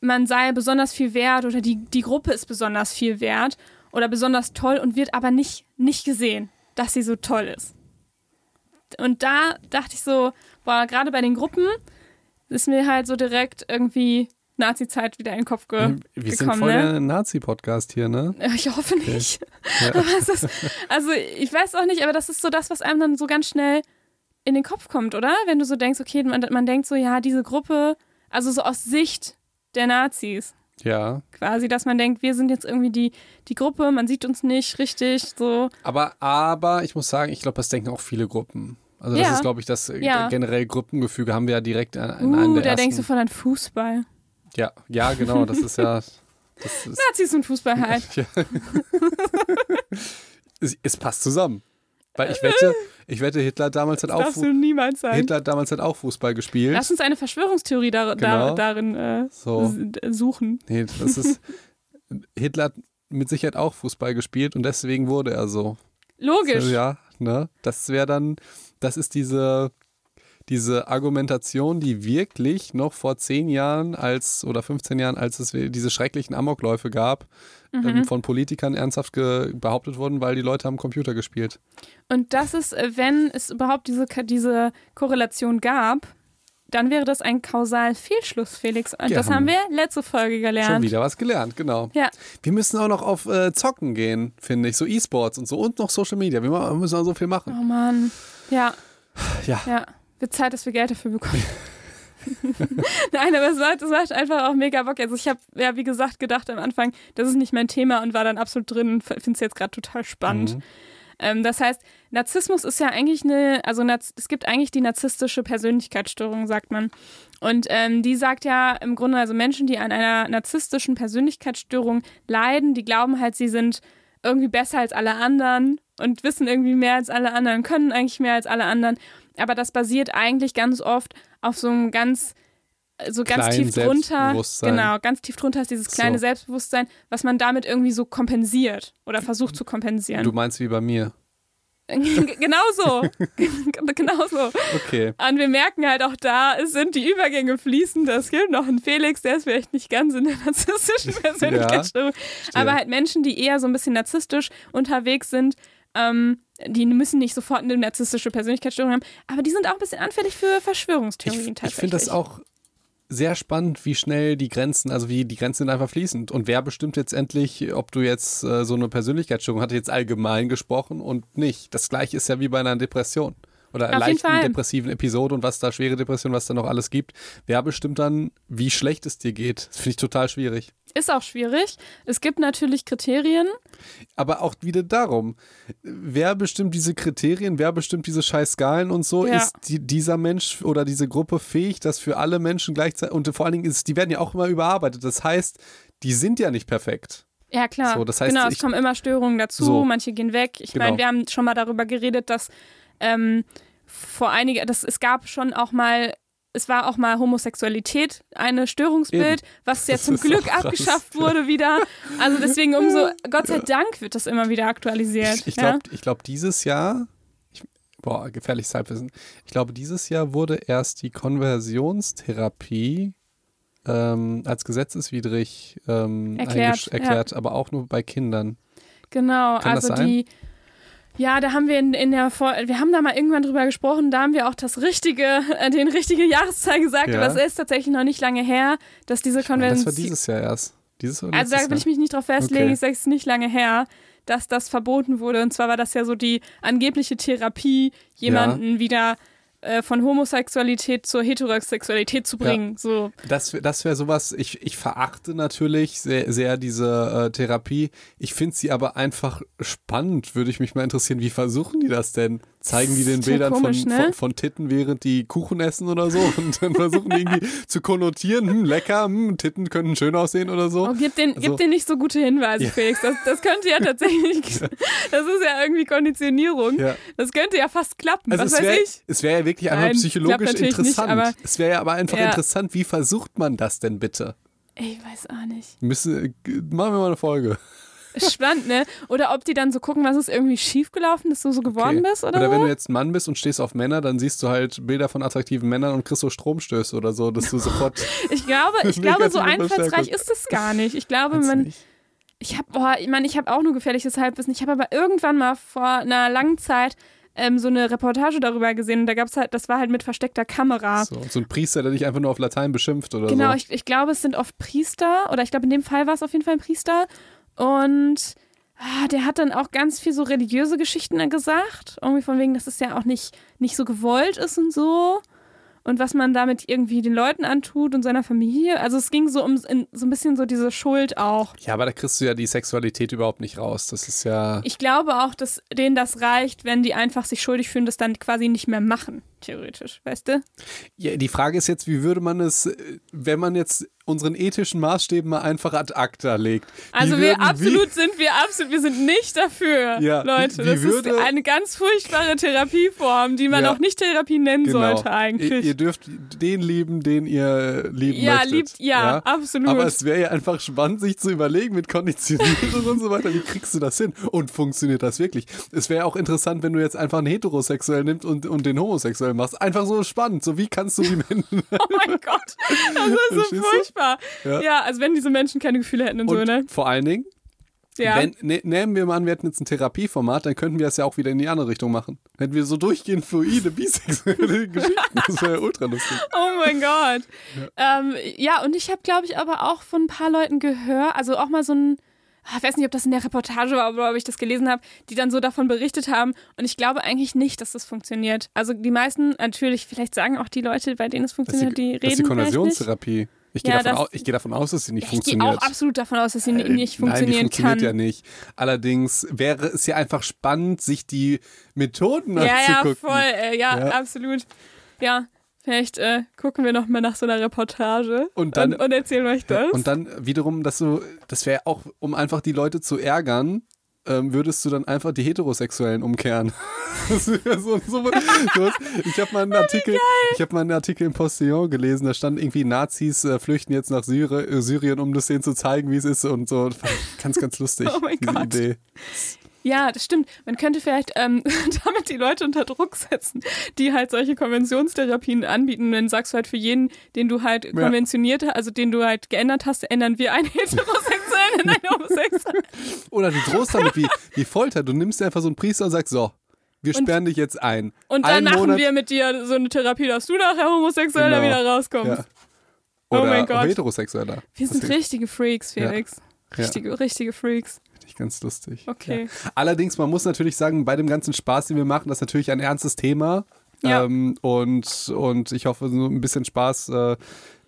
man sei besonders viel wert oder die, die Gruppe ist besonders viel wert oder besonders toll und wird aber nicht, nicht gesehen, dass sie so toll ist. Und da dachte ich so, boah, gerade bei den Gruppen ist mir halt so direkt irgendwie Nazi-Zeit wieder in den Kopf ge Wir sind gekommen, voll ne? der Nazi-Podcast hier, ne? Ich hoffe nicht. Ja. Aber es ist, also ich weiß auch nicht, aber das ist so das, was einem dann so ganz schnell in den Kopf kommt, oder? Wenn du so denkst, okay, man, man denkt so, ja, diese Gruppe, also so aus Sicht der Nazis Ja. quasi, dass man denkt, wir sind jetzt irgendwie die, die Gruppe, man sieht uns nicht richtig, so. Aber, aber ich muss sagen, ich glaube, das denken auch viele Gruppen. Also das Ja. ist, glaube ich, das Ja. generell Gruppengefüge haben wir ja direkt in, einem Uh, der da ersten. denkst du voll an Fußball. Ja, ja, genau, das ist ja. Das ist, Nazis und Fußball halt. ja. es, es passt zusammen. Weil ich wette, ich wette, Hitler damals hat auch Darfst du niemals sagen. Hitler hat damals hat auch Fußball gespielt. Lass uns eine Verschwörungstheorie dar Genau. darin äh, So. suchen. Nee, das ist. Hitler hat mit Sicherheit auch Fußball gespielt und deswegen wurde er so. Logisch. Ja, ne? Das wäre dann, das ist diese, diese Argumentation, die wirklich noch vor zehn Jahren als oder 15 Jahren, als es diese schrecklichen Amokläufe gab, Mhm. ähm, von Politikern ernsthaft behauptet wurden, weil die Leute haben Computer gespielt. Und das ist, äh, wenn es überhaupt diese, diese Korrelation gab, dann wäre das ein Kausalfehlschluss, Felix. Und Ja, das haben wir letzte Folge Schon gelernt. wieder was gelernt, genau. Ja. Wir müssen auch noch auf äh, Zocken gehen, finde ich, so E-Sports und so und noch Social Media. Wir müssen auch so viel machen. Oh Mann. Ja, Ja. ja. Wird Zeit, dass wir Geld dafür bekommen. Nein, aber es macht, es macht einfach auch mega Bock. Also ich habe, ja, wie gesagt, gedacht am Anfang, das ist nicht mein Thema und war dann absolut drin und finde es jetzt gerade total spannend. Mhm. Ähm, das heißt, Narzissmus ist ja eigentlich eine, also es gibt eigentlich die narzisstische Persönlichkeitsstörung, sagt man. Und ähm, die sagt ja im Grunde, also Menschen, die an einer narzisstischen Persönlichkeitsstörung leiden, die glauben halt, sie sind irgendwie besser als alle anderen und wissen irgendwie mehr als alle anderen, können eigentlich mehr als alle anderen. Aber das basiert eigentlich ganz oft auf so einem ganz so ganz Klein tief drunter, genau, ganz tief drunter ist dieses kleine so. Selbstbewusstsein, was man damit irgendwie so kompensiert oder versucht zu kompensieren. Du meinst wie bei mir? genau so. genau so. Okay. Und wir merken halt auch da, es sind die Übergänge fließend. Es gibt noch einen Felix, der ist vielleicht nicht ganz in der narzisstischen Persönlichkeitsstörung. Ja, aber halt Menschen, die eher so ein bisschen narzisstisch unterwegs sind, ähm, die müssen nicht sofort eine narzisstische Persönlichkeitsstörung haben, aber die sind auch ein bisschen anfällig für Verschwörungstheorien ich, Ich finde das auch sehr spannend, wie schnell die Grenzen, also wie die Grenzen sind einfach fließend. Und wer bestimmt jetzt endlich, ob du jetzt äh, so eine Persönlichkeitsstörung hast, jetzt allgemein gesprochen und nicht. Das gleiche ist ja wie bei einer Depression oder einer leichten depressiven Episode und was da schwere Depression, was da noch alles gibt. Wer bestimmt dann, wie schlecht es dir geht? Das finde ich total schwierig. Ist auch schwierig. Es gibt natürlich Kriterien. Aber auch wieder darum, wer bestimmt diese Kriterien, wer bestimmt diese scheiß Skalen und so, ja. ist die, dieser Mensch oder diese Gruppe fähig, das für alle Menschen gleichzeitig, und vor allen Dingen ist, die werden ja auch immer überarbeitet. Das heißt, die sind ja nicht perfekt. Ja, klar. So, das heißt, genau, es kommen immer Störungen dazu, so. manche gehen weg. Ich genau. meine, wir haben schon mal darüber geredet, dass ähm, vor einiger, das, es gab schon auch mal es war auch mal Homosexualität eine Störungsbild, Eben. was ja zum Glück abgeschafft wurde wieder. Also deswegen umso, Gott sei Dank wird das immer wieder aktualisiert. Ich, ich glaube, ja? glaub, dieses Jahr, ich, boah, gefährliches Halbwissen. Ich glaube, dieses Jahr wurde erst die Konversionstherapie ähm, als gesetzeswidrig ähm, erklärt, erklärt ja. aber auch nur bei Kindern. Genau, Kann also die ja, da haben wir in, in der Vor wir haben da mal irgendwann drüber gesprochen, da haben wir auch das richtige, äh, den richtige Jahreszahl gesagt, ja. aber es ist tatsächlich noch nicht lange her, dass diese Konvention. Das war dieses Jahr erst. Dieses also da will ich mich nicht drauf festlegen, okay. ich sage es nicht lange her, dass das verboten wurde. Und zwar war das ja so die angebliche Therapie, jemanden ja. wieder äh, von Homosexualität zur Heterosexualität zu bringen. Ja. So. Das, das wäre sowas, ich, ich verachte natürlich sehr, sehr diese äh, Therapie. Ich finde sie aber einfach spannend, würde ich mich mal interessieren. Wie versuchen die das denn? zeigen die den Bildern komisch, von, ne? von, von, Titten, während die Kuchen essen oder so und dann versuchen die irgendwie zu konnotieren, hm, lecker, hm, Titten könnten schön aussehen oder so. Oh, gib, den, also, gib den nicht so gute Hinweise, ja. Felix. Das, das könnte ja tatsächlich, das ist ja irgendwie Konditionierung. Ja. Das könnte ja fast klappen, also was weiß wär, ich. Es wäre ja wirklich einfach Nein, psychologisch interessant. Nicht, es wäre ja aber einfach ja. interessant, wie versucht man das denn bitte? Ich weiß auch nicht. Müssen, machen wir mal eine Folge. Spannend, ne? Oder ob die dann so gucken, was ist irgendwie schiefgelaufen, dass du so geworden okay. bist oder Oder wenn du jetzt ein Mann bist und stehst auf Männer, dann siehst du halt Bilder von attraktiven Männern und kriegst so Stromstöße oder so, dass du sofort. ich glaube, ich glaube, so einfallsreich ist es gar nicht. Ich glaube, man. Ich habe, ich meine, ich habe auch nur gefährliches Halbwissen. Ich habe aber irgendwann mal vor einer langen Zeit ähm, so eine Reportage darüber gesehen und da gab es halt, das war halt mit versteckter Kamera. So, so ein Priester, der dich einfach nur auf Latein beschimpft oder genau, so. Genau, ich, ich glaube, es sind oft Priester oder ich glaube, in dem Fall war es auf jeden Fall ein Priester und ah, der hat dann auch ganz viel so religiöse Geschichten gesagt. Irgendwie von wegen, dass es ja auch nicht, nicht so gewollt ist und so. Und was man damit irgendwie den Leuten antut und seiner Familie. Also es ging so um in, so ein bisschen so diese Schuld auch. Ja, aber da kriegst du ja die Sexualität überhaupt nicht raus. Das ist ja. Ich glaube auch, dass denen das reicht, wenn die einfach sich schuldig fühlen, das dann quasi nicht mehr machen, theoretisch, weißt du? Ja, die Frage ist jetzt, wie würde man es, wenn man jetzt unseren ethischen Maßstäben mal einfach ad acta legt. Also wir absolut wie, sind wir absolut, wir sind nicht dafür, ja, Leute. Wie, wie das würde, ist eine ganz furchtbare Therapieform, die man ja, auch nicht Therapie nennen genau. sollte eigentlich. Ihr, ihr, dürft den lieben, den ihr lieben ja, möchtet. Liebt, ja, ja, absolut. Aber es wäre ja einfach spannend, sich zu überlegen mit Konditionierung und so weiter, wie kriegst du das hin? Und funktioniert das wirklich? Es wäre auch interessant, wenn du jetzt einfach einen heterosexuell nimmst und, und den homosexuell machst. Einfach so spannend. So wie kannst du die Menschen... oh mein Gott, das ist so furchtbar. Ja. ja. also wenn diese Menschen keine Gefühle hätten und, und so, ne? Vor allen Dingen, ja. Wenn, ne, nehmen wir mal an, wir hätten jetzt ein Therapieformat, dann könnten wir das ja auch wieder in die andere Richtung machen. Hätten wir so durchgehend fluide, bisexuelle Geschichten. Das wäre ja ultra lustig. Oh mein Gott. Ja, ähm, ja und ich habe, glaube ich, aber auch von ein paar Leuten gehört, also auch mal so ein, ich weiß nicht, ob das in der Reportage war oder ob ich das gelesen habe, die dann so davon berichtet haben. Und ich glaube eigentlich nicht, dass das funktioniert. Also die meisten, natürlich, vielleicht sagen auch die Leute, bei denen es funktioniert, die, die reden. Das ist die Konversionstherapie. Ich gehe Ja, davon, au- geh davon aus, dass sie nicht Ich gehe funktioniert. auch absolut davon aus, dass sie Äh, nicht Nein, die funktionieren funktioniert kann. ja nicht. Allerdings wäre es ja einfach spannend, sich die Methoden Ja, ja, anzugucken. voll, äh, ja, Ja. absolut. Ja, vielleicht äh, gucken wir noch mal nach so einer Reportage Und dann- und, und erzählen euch das. Und dann wiederum, dass du, das wäre auch, um einfach die Leute zu ärgern, ähm, würdest du dann einfach die Heterosexuellen umkehren. So, so, hast, ich habe mal einen Artikel, ich habe mal einen Artikel im Postillon gelesen, da stand irgendwie Nazis äh, flüchten jetzt nach Syri äh, Syrien, um das denen zu zeigen, wie es ist und so. Ganz, ganz lustig, Oh mein diese Gott. Idee. ja, das stimmt. Man könnte vielleicht ähm, damit die Leute unter Druck setzen, die halt solche Konventionstherapien anbieten. Und dann sagst du halt für jeden, den du halt konventioniert, also den du halt geändert hast, ändern wir einen Heterosexuellen in einen Homosexuellen. Oder du drohst damit wie, wie Folter. Du nimmst dir einfach so einen Priester und sagst, so, wir Und- sperren dich jetzt ein. Und dann Einen machen Monat, wir mit dir so eine Therapie, dass du nachher homosexuell da Genau. wieder rauskommst. Ja. Oh Oder mein Gott. heterosexueller. Wir sind richtige Freaks, Ja. Felix. Ja. Richtige, richtige Freaks. Ich ganz lustig. Okay. Ja. Allerdings, man muss natürlich sagen, bei dem ganzen Spaß, den wir machen, das ist natürlich ein ernstes Thema. Ja. Ähm, und, und ich hoffe, so ein bisschen Spaß. Äh,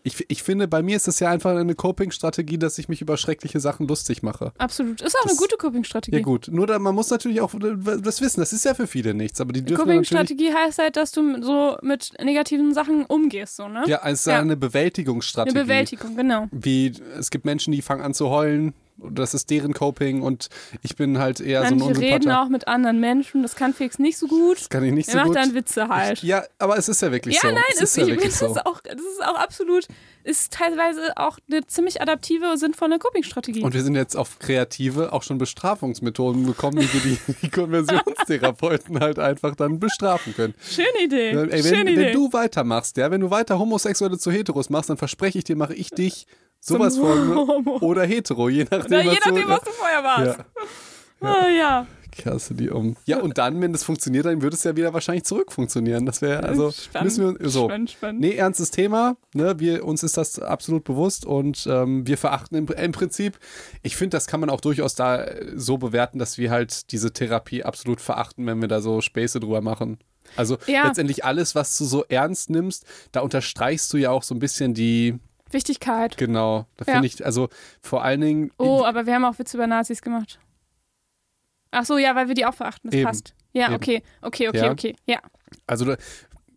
ich, ich finde, bei mir ist das ja einfach eine Coping-Strategie, dass ich mich über schreckliche Sachen lustig mache. Absolut. Ist auch Das- eine gute Coping-Strategie. Ja gut, nur da, man muss natürlich auch das wissen, das ist ja für viele nichts, aber die dürfen. Coping-Strategie heißt halt, dass du so mit negativen Sachen umgehst, so, ne? Ja, es ist Ja. eine Eine Bewältigungsstrategie. Bewältigung, genau. Wie, es gibt Menschen, die fangen an zu heulen, das ist deren Coping und ich bin halt eher Manche so ein reden Unsympath. auch mit anderen Menschen, das kann Felix nicht so gut. Das kann ich nicht Er so macht gut. dann Witze halt. Ja, aber es ist ja wirklich ja, so. nein, es ist, ja ich wirklich so. das auch, das ist auch absolut, ist teilweise auch eine ziemlich adaptive, sinnvolle Coping-Strategie. Und wir sind jetzt auf kreative, auch schon Bestrafungsmethoden gekommen, wie wir die, die Konversionstherapeuten halt einfach dann bestrafen können. Schöne Idee. Ey, wenn, Schöne Idee. wenn du weitermachst, ja, wenn du weiter Homosexuelle zu Heteros machst, dann verspreche ich dir, mache ich dich sowas von Homo. oder hetero, je nachdem, Oder je was nachdem, du, was du vorher warst. ja, Ah, ja. Kasse die um. Ja, und dann, wenn das funktioniert, dann würde es ja wieder wahrscheinlich zurück funktionieren. Das wäre, also, Spannend, müssen wir, so. spannend, spannend. Nee, ernstes Thema. Ne? Wir, uns ist das absolut bewusst und ähm, wir verachten im, im Prinzip, ich finde, das kann man auch durchaus da äh, so bewerten, dass wir halt diese Therapie absolut verachten, wenn wir da so Späße drüber machen. Also Ja. letztendlich alles, was du so ernst nimmst, da unterstreichst du ja auch so ein bisschen die, Wichtigkeit. genau, da Ja. finde ich, also vor allen Dingen, Oh, aber wir haben auch Witze über Nazis gemacht. Ach so, ja, weil wir die auch verachten. Das Eben. passt. Ja, Eben. okay, okay, okay, Ja. okay. Ja, also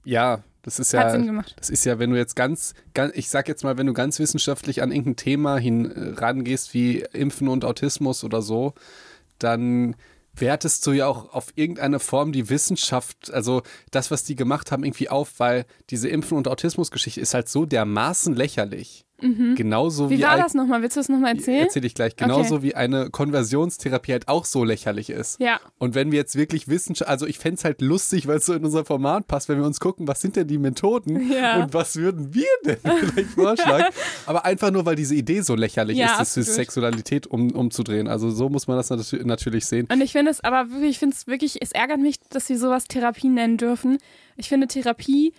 ja, das ist hat ja, Sinn gemacht. Das ist ja, wenn du jetzt ganz, ganz, ich sag jetzt mal, wenn du ganz wissenschaftlich an irgendein Thema hin äh, rangehst, wie Impfen und Autismus oder so, dann wertest du ja auch auf irgendeine Form die Wissenschaft, also das, was die gemacht haben, irgendwie auf, weil diese Impfen- und Autismus-Geschichte ist halt so dermaßen lächerlich. Genauso Mhm. Wie wie, war das nochmal? Willst du das nochmal erzählen? Erzähle ich gleich. Genauso wie eine Konversionstherapie halt auch so lächerlich ist. Ja. Und wenn wir jetzt wirklich Wissenschaft, also ich fände es halt lustig, weil es so in unser Format passt, wenn wir uns gucken, was sind denn die Methoden Ja. und was würden wir denn vielleicht vorschlagen. Aber einfach nur, weil diese Idee so lächerlich Ja, ist, das für absolut. Sexualität um, umzudrehen. Also so muss man das natür- natürlich sehen. Und ich finde es aber wirklich, ich finde es wirklich, es ärgert mich, dass wir sowas Therapie nennen dürfen. Ich finde, Therapie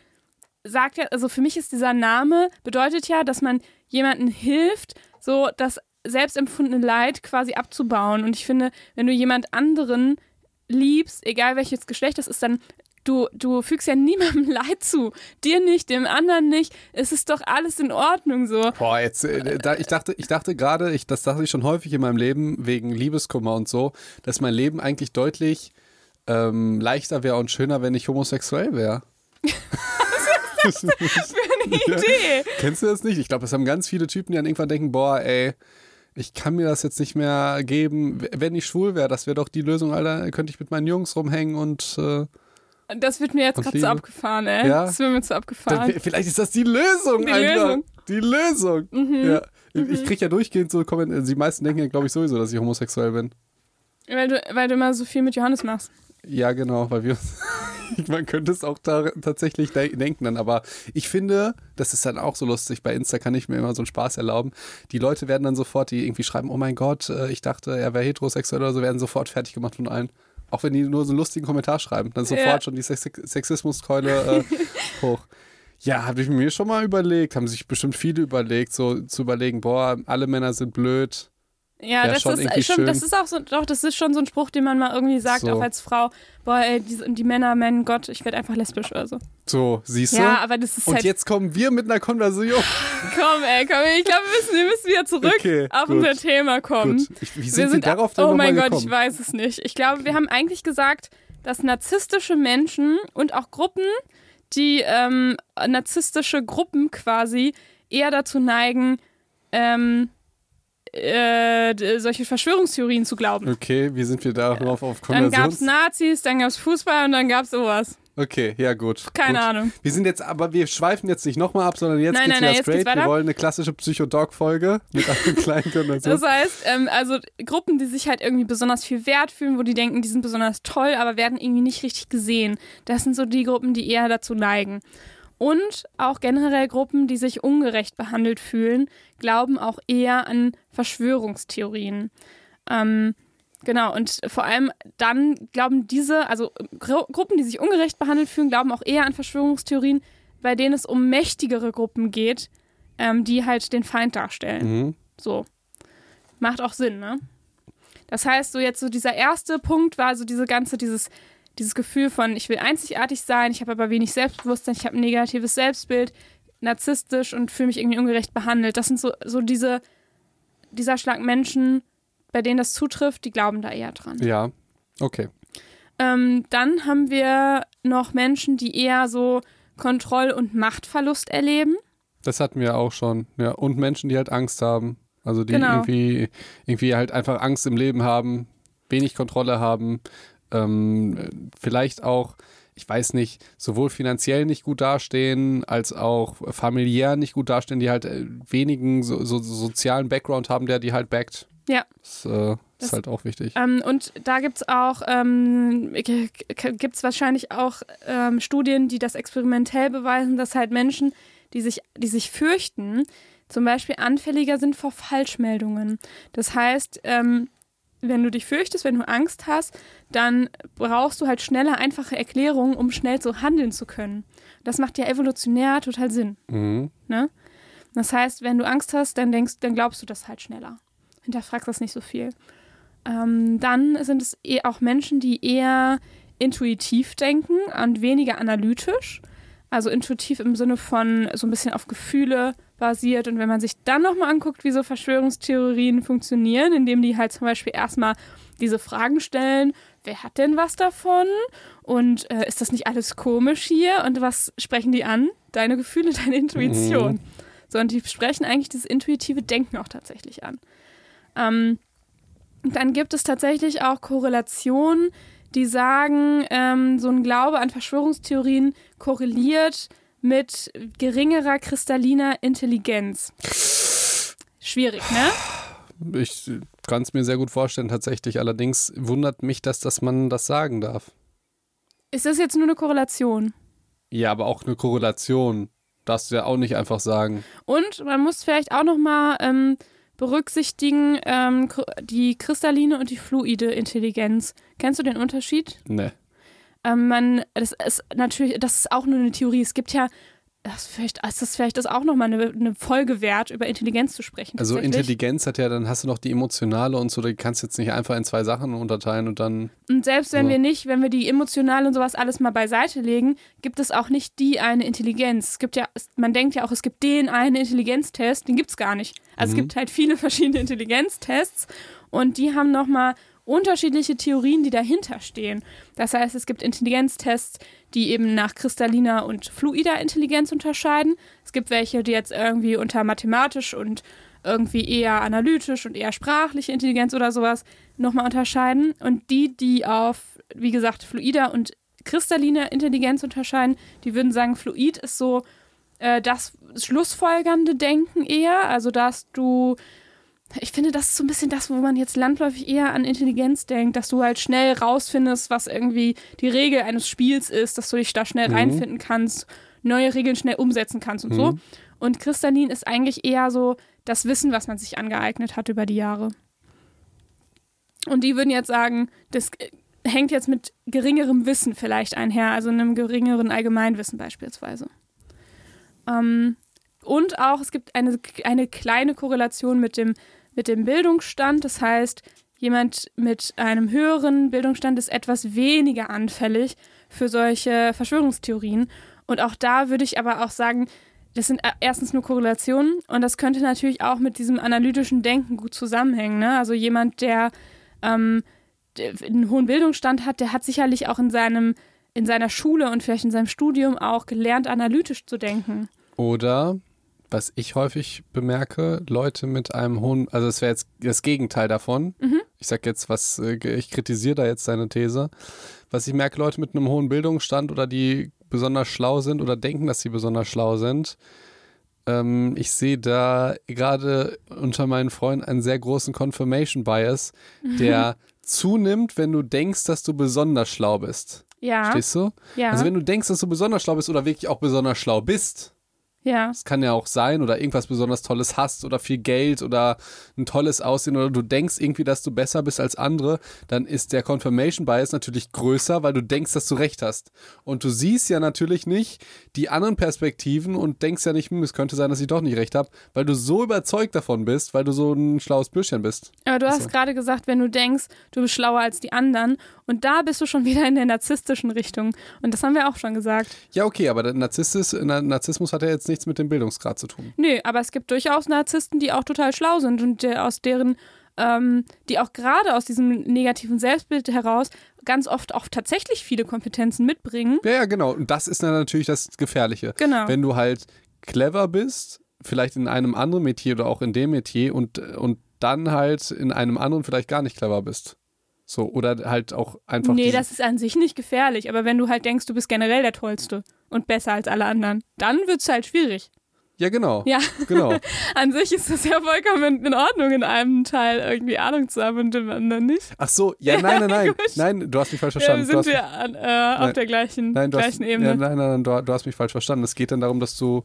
sagt ja, also für mich ist dieser Name, bedeutet ja, dass man jemandem hilft, so das selbstempfundene Leid quasi abzubauen. Und ich finde, wenn du jemand anderen liebst, egal welches Geschlecht das ist, dann du, du fügst ja niemandem Leid zu. Dir nicht, dem anderen nicht. Es ist doch alles in Ordnung so. Boah, jetzt, äh, da, ich dachte, ich dachte gerade, ich, das dachte ich schon häufig in meinem Leben, wegen Liebeskummer und so, dass mein Leben eigentlich deutlich ähm, leichter wäre und schöner, wenn ich homosexuell wäre. Für eine Idee. Kennst du das nicht? Ich glaube, das haben ganz viele Typen, die dann irgendwann denken, boah, ey, ich kann mir das jetzt nicht mehr geben. Wenn ich schwul wäre, das wäre doch die Lösung, Alter. Könnte ich mit meinen Jungs rumhängen und äh, Das wird mir jetzt gerade zu abgefahren, ey. Ja? Das wird mir zu dann, abgefahren. w- vielleicht ist das die Lösung, Die einfach. Lösung. Die Lösung. Ja. Ich- Ich kriege ja durchgehend so Kommentare. Die meisten denken ja, glaube ich, sowieso, dass ich homosexuell bin. Weil du, weil du immer so viel mit Johannes machst. Ja, genau, weil wir. Man könnte es auch da tatsächlich de denken dann, aber ich finde, das ist dann auch so lustig. Bei Insta kann ich mir immer so einen Spaß erlauben. Die Leute werden dann sofort, die irgendwie schreiben, oh mein Gott, äh, ich dachte, er wäre heterosexuell oder so, werden sofort fertig gemacht von allen. Auch wenn die nur so einen lustigen Kommentar schreiben, dann sofort Ja. schon die Sex Sexismuskeule äh, hoch. Ja, habe ich mir schon mal überlegt, haben sich bestimmt viele überlegt, so zu überlegen, boah, alle Männer sind blöd. Ja, das ist schon, schön. das ist auch so, doch, das ist schon so ein Spruch, den man mal irgendwie sagt, So. auch als Frau. Boah, ey, die, die Männer, mein Gott, ich werde einfach lesbisch oder so. So, siehst du? Ja, aber das ist Und halt. jetzt kommen wir mit einer Konversion. Komm, ey, komm, ich glaube, wir müssen, wir müssen wieder zurück Okay, auf gut. unser Thema kommen. Gut. Ich, wie sind wir, sind darauf denn Oh mein Gott, gekommen? ich weiß es nicht. Ich glaube, wir haben eigentlich gesagt, dass narzisstische Menschen und auch Gruppen, die ähm, narzisstische Gruppen quasi eher dazu neigen, ähm, äh, solche Verschwörungstheorien zu glauben. Okay, wie sind wir darauf auf Dann gab es Konversions? Nazis, dann gab es Fußball und dann gab es sowas. Okay, ja gut. Keine gut. Ahnung. Wir sind jetzt, aber wir schweifen jetzt nicht nochmal ab, sondern jetzt Nein, geht's nein, wieder nein, straight. geht's wir wollen eine klassische Psycho-Dog-Folge mit einem kleinen Konversion. Das heißt, ähm, also Gruppen, die sich halt irgendwie besonders viel wert fühlen, wo die denken, die sind besonders toll, aber werden irgendwie nicht richtig gesehen. Das sind so die Gruppen, die eher dazu neigen. Und auch generell Gruppen, die sich ungerecht behandelt fühlen, glauben auch eher an Verschwörungstheorien. Ähm, genau, und vor allem dann glauben diese, also Gru Gruppen, die sich ungerecht behandelt fühlen, glauben auch eher an Verschwörungstheorien, bei denen es um mächtigere Gruppen geht, ähm, die halt den Feind darstellen. Mhm. So. Macht auch Sinn, ne? Das heißt, so jetzt so dieser erste Punkt war so diese ganze, dieses, dieses Gefühl von, ich will einzigartig sein, ich habe aber wenig Selbstbewusstsein, ich habe ein negatives Selbstbild, narzisstisch und fühle mich irgendwie ungerecht behandelt. Das sind so, so diese, dieser Schlag Menschen, bei denen das zutrifft, die glauben da eher dran. Ja, okay. Ähm, dann haben wir noch Menschen, die eher so Kontroll- und Machtverlust erleben. Das hatten wir auch schon. Ja, und Menschen, die halt Angst haben. Also die Genau. irgendwie, irgendwie halt einfach Angst im Leben haben, wenig Kontrolle haben, ähm, vielleicht auch, ich weiß nicht, sowohl finanziell nicht gut dastehen, als auch familiär nicht gut dastehen, die halt äh, wenigen so, so, sozialen Background haben, der die halt backt. Ja. Das äh, Das- ist halt auch wichtig. Ähm, und da gibt es auch, ähm, gibt es wahrscheinlich auch ähm, Studien, die das experimentell beweisen, dass halt Menschen, die sich, die sich fürchten, zum Beispiel anfälliger sind vor Falschmeldungen. Das heißt, ähm, wenn du dich fürchtest, wenn du Angst hast, dann brauchst du halt schnelle, einfache Erklärungen, um schnell so handeln zu können. Das macht ja evolutionär total Sinn. Mhm. Ne? Das heißt, wenn du Angst hast, dann denkst, dann glaubst du das halt schneller. Hinterfragst das nicht so viel. Ähm, dann sind es eh auch Menschen, die eher intuitiv denken und weniger analytisch. Also intuitiv im Sinne von so ein bisschen auf Gefühle basiert. Und wenn man sich dann nochmal anguckt, wie so Verschwörungstheorien funktionieren, indem die halt zum Beispiel erstmal diese Fragen stellen, wer hat denn was davon? Und äh, ist das nicht alles komisch hier? Und was sprechen die an? Deine Gefühle, deine Intuition. Mhm. So, und die sprechen eigentlich dieses intuitive Denken auch tatsächlich an. Ähm, dann gibt es tatsächlich auch Korrelationen, die sagen, ähm, so ein Glaube an Verschwörungstheorien korreliert mit geringerer kristalliner Intelligenz. Schwierig, ne? Ich kann es mir sehr gut vorstellen, tatsächlich. Allerdings wundert mich das, dass man das sagen darf. Ist das jetzt nur eine Korrelation? Ja, aber auch eine Korrelation. Darfst du ja auch nicht einfach sagen. Und man muss vielleicht auch nochmal ähm, berücksichtigen, ähm, die kristalline und die fluide Intelligenz. Kennst du den Unterschied? Ne. Ähm, man, das ist natürlich, das ist auch nur eine Theorie. Es gibt ja, das vielleicht, ist das vielleicht das auch nochmal eine, eine Folge wert, über Intelligenz zu sprechen. Also. Intelligenz hat ja, dann hast du noch die emotionale und so, die kannst du jetzt nicht einfach in zwei Sachen unterteilen und dann. Und selbst wenn So. wir nicht, wenn wir die emotionale und sowas alles mal beiseite legen, gibt es auch nicht die eine Intelligenz. Es gibt ja, es, man denkt ja auch, es gibt den einen Intelligenztest, den gibt es gar nicht. Also es Mhm. gibt halt viele verschiedene Intelligenztests und die haben nochmal unterschiedliche Theorien, die dahinter stehen. Das heißt, es gibt Intelligenztests, die eben nach kristalliner und fluider Intelligenz unterscheiden. Es gibt welche, die jetzt irgendwie unter mathematisch und irgendwie eher analytisch und eher sprachliche Intelligenz oder sowas nochmal unterscheiden. Und die, die auf, wie gesagt, fluider und kristalliner Intelligenz unterscheiden, die würden sagen, fluid ist so äh, das schlussfolgernde Denken eher. Also, dass du, ich finde, das ist so ein bisschen das, wo man jetzt landläufig eher an Intelligenz denkt, dass du halt schnell rausfindest, was irgendwie die Regel eines Spiels ist, dass du dich da schnell Mhm. reinfinden kannst, neue Regeln schnell umsetzen kannst und so. Mhm. Und kristallin ist eigentlich eher so das Wissen, was man sich angeeignet hat über die Jahre. Und die würden jetzt sagen, das äh, hängt jetzt mit geringerem Wissen vielleicht einher, also einem geringeren Allgemeinwissen beispielsweise. Ähm, und auch, es gibt eine, eine kleine Korrelation mit dem mit dem Bildungsstand. Das heißt, jemand mit einem höheren Bildungsstand ist etwas weniger anfällig für solche Verschwörungstheorien. Und auch da würde ich aber auch sagen, das sind äh, erstens nur Korrelationen und das könnte natürlich auch mit diesem analytischen Denken gut zusammenhängen. Ne? Also jemand, der, ähm, einen hohen Bildungsstand hat, der hat sicherlich auch in seinem in seiner Schule und vielleicht in seinem Studium auch gelernt, analytisch zu denken. Oder was ich häufig bemerke, Leute mit einem hohen, also es wäre jetzt das Gegenteil davon. Mhm. Ich sage jetzt was, äh, ich kritisiere da jetzt seine These. Was ich merke, Leute mit einem hohen Bildungsstand oder die besonders schlau sind oder denken, dass sie besonders schlau sind. Ähm, ich sehe da gerade unter meinen Freunden einen sehr großen Confirmation Bias, der mhm. zunimmt, wenn du denkst, dass du besonders schlau bist. Ja. Stehst du? Ja. Also wenn du denkst, dass du besonders schlau bist oder wirklich auch besonders schlau bist, ja. Es kann ja auch sein oder irgendwas besonders Tolles hast oder viel Geld oder ein tolles Aussehen oder du denkst irgendwie, dass du besser bist als andere, dann ist der Confirmation Bias natürlich größer, weil du denkst, dass du recht hast. Und du siehst ja natürlich nicht die anderen Perspektiven und denkst ja nicht, hm, es könnte sein, dass ich doch nicht recht habe, weil du so überzeugt davon bist, weil du so ein schlaues Bürschchen bist. Aber du hast also. gerade gesagt, wenn du denkst, du bist schlauer als die anderen und da bist du schon wieder in der narzisstischen Richtung. Und das haben wir auch schon gesagt. Ja, okay, aber der Narzissmus, Narzissmus hat ja jetzt nichts mit dem Bildungsgrad zu tun. Nö, aber es gibt durchaus Narzissten, die auch total schlau sind und aus deren, ähm, die auch gerade aus diesem negativen Selbstbild heraus ganz oft auch tatsächlich viele Kompetenzen mitbringen. Ja, ja, genau. Und das ist dann natürlich das Gefährliche. Genau. Wenn du halt clever bist, vielleicht in einem anderen Metier oder auch in dem Metier und, und dann halt in einem anderen vielleicht gar nicht clever bist. So, oder halt auch einfach. Nee, das ist an sich nicht gefährlich, aber wenn du halt denkst, du bist generell der Tollste und besser als alle anderen, dann wird es halt schwierig. Ja, genau. Ja, genau. An sich ist das ja vollkommen in Ordnung, in einem Teil irgendwie Ahnung zu haben und im anderen nicht. Ach so, ja, nein, nein, nein. nein, du hast mich falsch verstanden. Ja, sind wir an, äh, auf der gleichen, nein, gleichen hast, Ebene. Ja, nein, nein, nein, du, du hast mich falsch verstanden. Es geht dann darum, dass du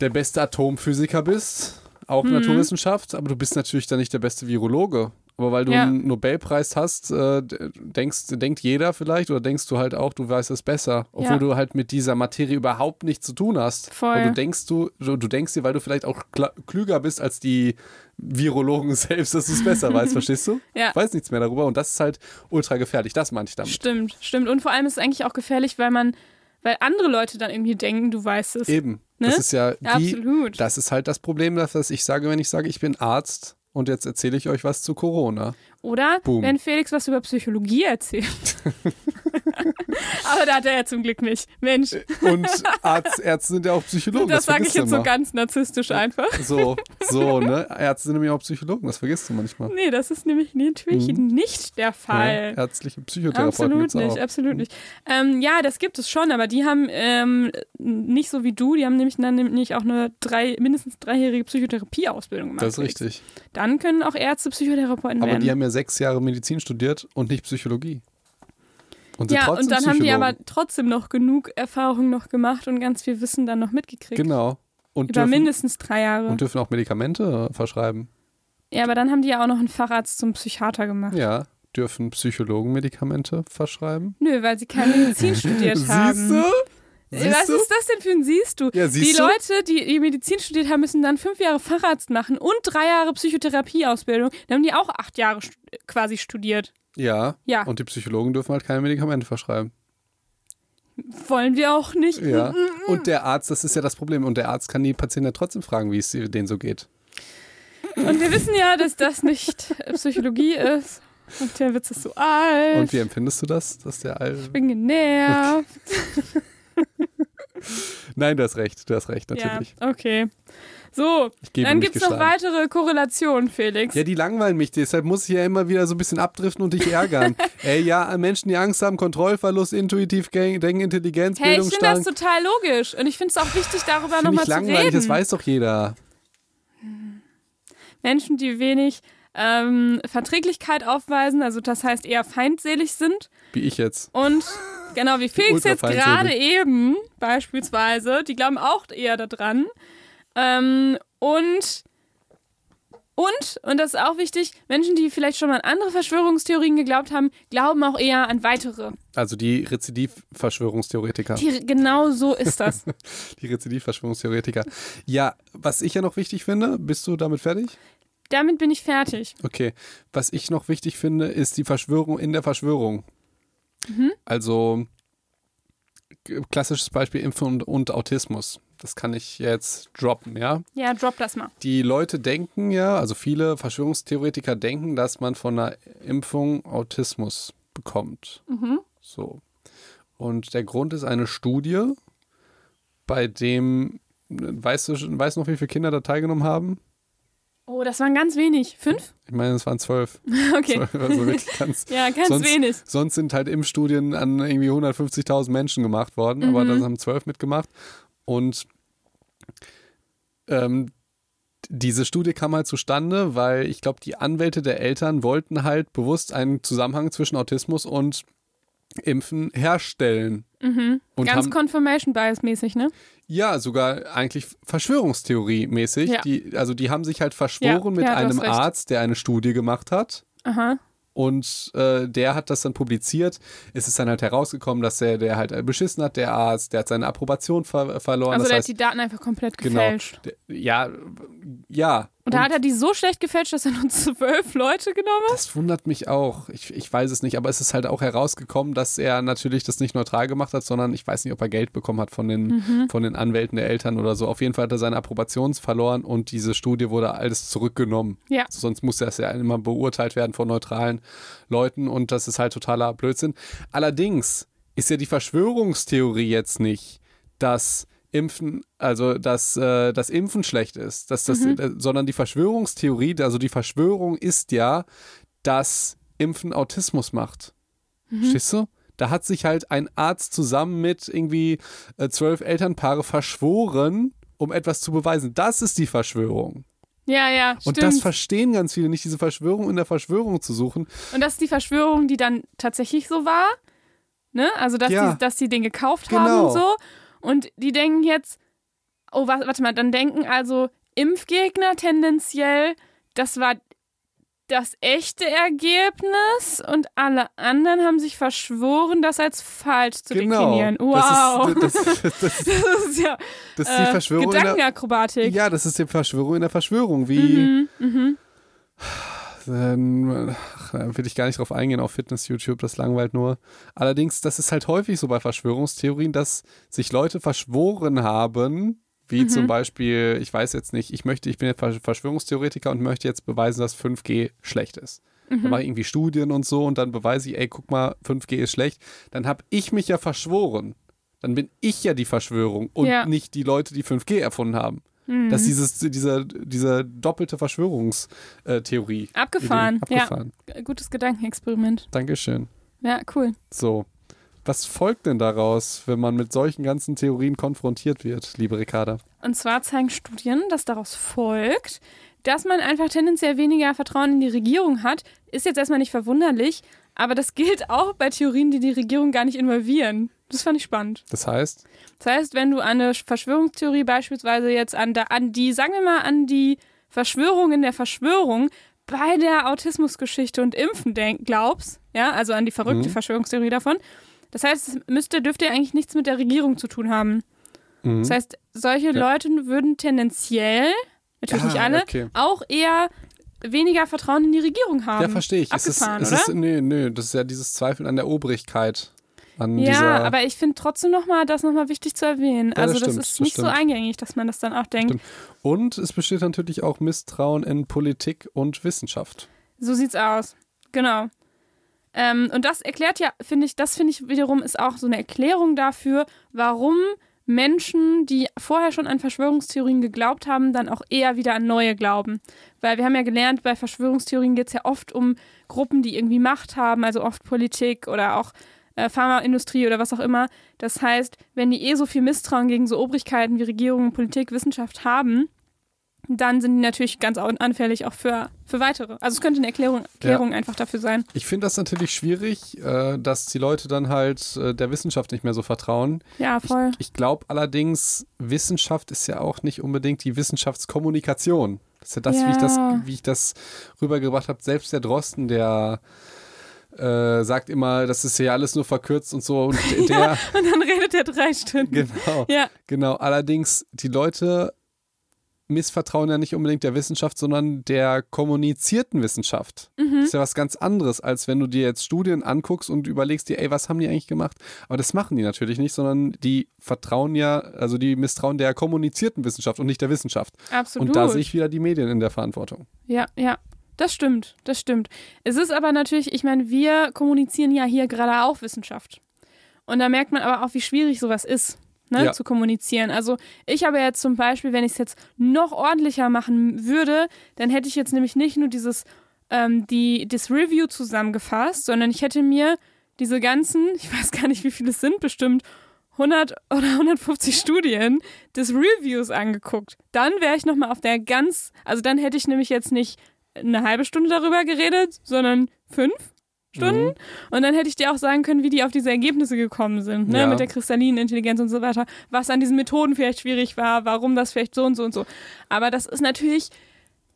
der beste Atomphysiker bist, auch mhm. Naturwissenschaft, aber du bist natürlich dann nicht der beste Virologe. Aber weil du ja. einen Nobelpreis hast, äh, denkst, denkt jeder vielleicht oder denkst du halt auch, du weißt es besser, obwohl ja. du halt mit dieser Materie überhaupt nichts zu tun hast. Voll. Und du denkst du, du, denkst dir, weil du vielleicht auch klüger bist als die Virologen selbst, dass du es besser weißt, verstehst du? Ja. Ich weiß nichts mehr darüber und das ist halt ultra gefährlich. Das meinte ich damit. Stimmt, stimmt. Und vor allem ist es eigentlich auch gefährlich, weil man, weil andere Leute dann irgendwie denken, du weißt es. Eben. Ne? Das ist ja, die, Absolut. das ist halt das Problem, dass ich sage, wenn ich sage, ich bin Arzt und jetzt erzähle ich euch was zu Corona. Oder Boom. wenn Felix was über Psychologie erzählt. Aber da hat er ja zum Glück nicht. Mensch. Und Arzt, Ärzte sind ja auch Psychologen. Das, das sage ich jetzt so ganz narzisstisch einfach. So, so, ne? Ärzte sind nämlich auch Psychologen, das vergisst du manchmal. Nee, das ist nämlich natürlich mhm. nicht der Fall. Ja, ärztliche Psychotherapeuten Absolut nicht, auch. absolut nicht. Ähm, ja, das gibt es schon, aber die haben ähm, nicht so wie du, die haben nämlich dann nämlich auch eine drei, mindestens dreijährige Psychotherapieausbildung gemacht. Das ist richtig. Dann können auch Ärzte Psychotherapeuten aber werden. Aber die haben ja sechs Jahre Medizin studiert und nicht Psychologie. Und ja, und dann haben die aber trotzdem noch genug Erfahrung noch gemacht und ganz viel Wissen dann noch mitgekriegt. Genau. Und Über dürfen, mindestens drei Jahre. Und dürfen auch Medikamente verschreiben. Ja, aber dann haben die ja auch noch einen Facharzt zum Psychiater gemacht. Ja. Dürfen Psychologen Medikamente verschreiben? Nö, weil sie keine Medizin studiert haben. Siehst du? Siehst Was ist das denn für ein Siehst du? Ja, siehst die du? Leute, die, die Medizin studiert haben, müssen dann fünf Jahre Facharzt machen und drei Jahre Psychotherapieausbildung. Dann haben die auch acht Jahre quasi studiert. Ja. Ja. Und die Psychologen dürfen halt keine Medikamente verschreiben. Wollen wir auch nicht. Ja. Und der Arzt, das ist ja das Problem. Und der Arzt kann die Patienten ja trotzdem fragen, wie es denen so geht. Und wir wissen ja, dass das nicht Psychologie ist. Und der Witz ist so alt. Und wie empfindest du das, dass der alt? Ich bin genervt. Nein, du hast recht, du hast recht, natürlich. Ja, okay. So, dann gibt es noch weitere Korrelationen, Felix. Ja, die langweilen mich, deshalb muss ich ja immer wieder so ein bisschen abdriften und dich ärgern. Ey, ja, Menschen, die Angst haben, Kontrollverlust, intuitiv denken, Intelligenz, hey, Bildung ich finde das total logisch und ich finde es auch wichtig, darüber nochmal zu langweilig, reden. das weiß doch jeder. Menschen, die wenig ähm, Verträglichkeit aufweisen, also das heißt eher feindselig sind. Wie ich jetzt. Und genau, wie Felix jetzt gerade eben beispielsweise, die glauben auch eher daran. Ähm, und und, und das ist auch wichtig, Menschen, die vielleicht schon mal an andere Verschwörungstheorien geglaubt haben, glauben auch eher an weitere. Also die Rezidiv-Verschwörungstheoretiker. Die, genau so ist das. die Rezidiv-Verschwörungstheoretiker. Ja, was ich ja noch wichtig finde, bist du damit fertig? damit bin ich fertig. Okay. Was ich noch wichtig finde, ist die Verschwörung in der Verschwörung. Mhm. Also klassisches Beispiel Impfen und, und Autismus. Das kann ich jetzt droppen, ja. Ja, drop das mal. Die Leute denken ja, also viele Verschwörungstheoretiker denken, dass man von einer Impfung Autismus bekommt. Mhm. So. Und der Grund ist eine Studie, bei dem, weißt du, weißt du noch, wie viele Kinder da teilgenommen haben? Oh, das waren ganz wenig. Fünf? Ich meine, es waren zwölf. Okay. Zwölf, Also wirklich ganz, Ja, ganz sonst, wenig. Sonst sind halt Impfstudien an irgendwie 150.000 Menschen gemacht worden, aber Mhm. da haben zwölf mitgemacht. Und ähm, diese Studie kam halt zustande, weil ich glaube, die Anwälte der Eltern wollten halt bewusst einen Zusammenhang zwischen Autismus und Impfen herstellen. Mhm. Ganz haben, Confirmation Bias mäßig, ne? ja, sogar eigentlich Verschwörungstheorie-mäßig. Ja. Die, also die haben sich halt verschworen Ja, mit ja, einem. Arzt, der eine Studie gemacht hat. Aha. Und äh, der hat das dann publiziert. Es ist dann halt herausgekommen, dass der, der halt beschissen hat, der Arzt, der hat seine Approbation ver verloren. Also das der heißt, hat die Daten einfach komplett genau. gefälscht. der- Ja, ja. Und da hat er die so schlecht gefälscht, dass er nur zwölf Leute genommen hat? das wundert mich auch. Ich, ich weiß es nicht, aber es ist halt auch herausgekommen, dass er natürlich das nicht neutral gemacht hat, sondern ich weiß nicht, ob er Geld bekommen hat von den, Mhm. von den Anwälten der Eltern oder so. Auf jeden Fall hat er seine Approbation verloren und diese Studie wurde alles zurückgenommen. Ja. Sonst muss das ja immer beurteilt werden von neutralen Leuten und das ist halt totaler Blödsinn. Allerdings ist ja die Verschwörungstheorie jetzt nicht, dass Impfen, also dass äh, das Impfen schlecht ist, dass das, Mhm. äh, sondern die Verschwörungstheorie, also die Verschwörung ist ja, dass Impfen Autismus macht. Mhm. Verstehst du? Da hat sich halt ein Arzt zusammen mit irgendwie äh, zwölf Elternpaare verschworen, um etwas zu beweisen. Das ist die Verschwörung. Ja, ja, Und stimmt. das verstehen ganz viele nicht, diese Verschwörung in der Verschwörung zu suchen. Und das ist die Verschwörung, die dann tatsächlich so war. Ne? Also, dass, Ja. die, dass die den gekauft Genau. haben und so. Und die denken jetzt, oh, wa- warte mal, dann denken also Impfgegner tendenziell, das war das echte Ergebnis und alle anderen haben sich verschworen, das als falsch zu Genau. deklinieren. Wow. Das ist, das, das, das, ist ja das ist die äh, Verschwörung in der, Gedankenakrobatik. Ja, das ist die Verschwörung in der Verschwörung. Wie, Mhm, mhm. Ähm, ach, da will ich gar nicht drauf eingehen auf Fitness-YouTube, das langweilt nur. Allerdings, das ist halt häufig so bei Verschwörungstheorien, dass sich Leute verschworen haben, wie Mhm. zum Beispiel, ich weiß jetzt nicht, ich möchte, ich bin jetzt Versch- Verschwörungstheoretiker und möchte jetzt beweisen, dass 5G schlecht ist. Mhm. Dann mache ich irgendwie Studien und so und dann beweise ich, ey, guck mal, 5G ist schlecht. Dann habe ich mich ja verschworen. Dann bin ich ja die Verschwörung und Ja. nicht die Leute, die 5G erfunden haben. Mhm. Das ist dieses, diese, diese doppelte Verschwörungstheorie. Abgefahren. Idee. Abgefahren. Ja, gutes Gedankenexperiment. Dankeschön. Ja, cool. So. Was folgt denn daraus, wenn man mit solchen ganzen Theorien konfrontiert wird, liebe Ricarda? Und zwar zeigen Studien, dass daraus folgt, dass man einfach tendenziell weniger Vertrauen in die Regierung hat. Ist jetzt erstmal nicht verwunderlich, aber das gilt auch bei Theorien, die die Regierung gar nicht involvieren. Das fand ich spannend. Das heißt, Das heißt, wenn du eine Verschwörungstheorie beispielsweise jetzt an, da, an die, sagen wir mal, an die Verschwörung in der Verschwörung bei der Autismusgeschichte und Impfen denk, glaubst, ja, also an die verrückte Mhm. Verschwörungstheorie davon, das heißt, es müsste, dürfte eigentlich nichts mit der Regierung zu tun haben. mhm. Das heißt, solche Leute würden tendenziell, natürlich Ah, nicht alle, okay. auch eher weniger Vertrauen in die Regierung haben. ja, verstehe ich. Es ist, Abgefahren, es oder? ist, nee, nee, das ist ja dieses Zweifeln an der Obrigkeit. An ja, aber ich finde trotzdem nochmal, das nochmal wichtig zu erwähnen. das also das, stimmt, ist das nicht so stimmt. eingängig, dass man das dann auch denkt. Stimmt. Und es besteht natürlich auch Misstrauen in Politik und Wissenschaft. So sieht's aus. Genau. Ähm, und das erklärt ja, finde ich, das finde ich wiederum ist auch so eine Erklärung dafür, warum Menschen, die vorher schon an Verschwörungstheorien geglaubt haben, dann auch eher wieder an neue glauben. Weil wir haben ja gelernt, bei Verschwörungstheorien geht es ja oft um Gruppen, die irgendwie Macht haben, also oft Politik oder auch äh, Pharmaindustrie oder was auch immer. Das heißt, wenn die eh so viel Misstrauen gegen so Obrigkeiten wie Regierung, Politik, Wissenschaft haben, dann sind die natürlich ganz anfällig auch für, für weitere. Also es könnte eine Erklärung, Erklärung einfach dafür sein. Ich finde das natürlich schwierig, äh, dass die Leute dann halt äh, der Wissenschaft nicht mehr so vertrauen. Ja, voll. Ich glaube allerdings, Wissenschaft ist ja auch nicht unbedingt die Wissenschaftskommunikation. Das ist ja das, wie, ich das Ja. wie ich das rübergebracht habe. Selbst der Drosten, der äh, sagt immer, das ist ja alles nur verkürzt und so. Und der, Und dann redet er drei Stunden. genau, Ja, genau. Allerdings, die Leute misstrauen ja nicht unbedingt der Wissenschaft, sondern der kommunizierten Wissenschaft. Mhm. Das ist ja was ganz anderes, als wenn du dir jetzt Studien anguckst und überlegst dir, ey, was haben die eigentlich gemacht? Aber das machen die natürlich nicht, sondern die vertrauen ja, also die misstrauen der kommunizierten Wissenschaft und nicht der Wissenschaft. Absolut. Und da sehe ich wieder die Medien in der Verantwortung. Ja, ja. Das stimmt, das stimmt. Es ist aber natürlich, ich meine, wir kommunizieren ja hier gerade auch Wissenschaft. Und da merkt man aber auch, wie schwierig sowas ist ne, ja. zu kommunizieren. Also ich habe jetzt zum Beispiel, wenn ich es jetzt noch ordentlicher machen würde, dann hätte ich jetzt nämlich nicht nur dieses ähm, die, das Review zusammengefasst, sondern ich hätte mir diese ganzen, ich weiß gar nicht, wie viele es sind, bestimmt 100 oder 150 Studien des Reviews angeguckt. Dann wäre ich nochmal auf der ganz, also dann hätte ich nämlich jetzt nicht eine halbe Stunde darüber geredet, sondern fünf Stunden. Mhm. Und dann hätte ich dir auch sagen können, wie die auf diese Ergebnisse gekommen sind, ne? Ja. mit der kristallinen Intelligenz und so weiter, was an diesen Methoden vielleicht schwierig war, warum das vielleicht so und so und so. Aber das ist natürlich,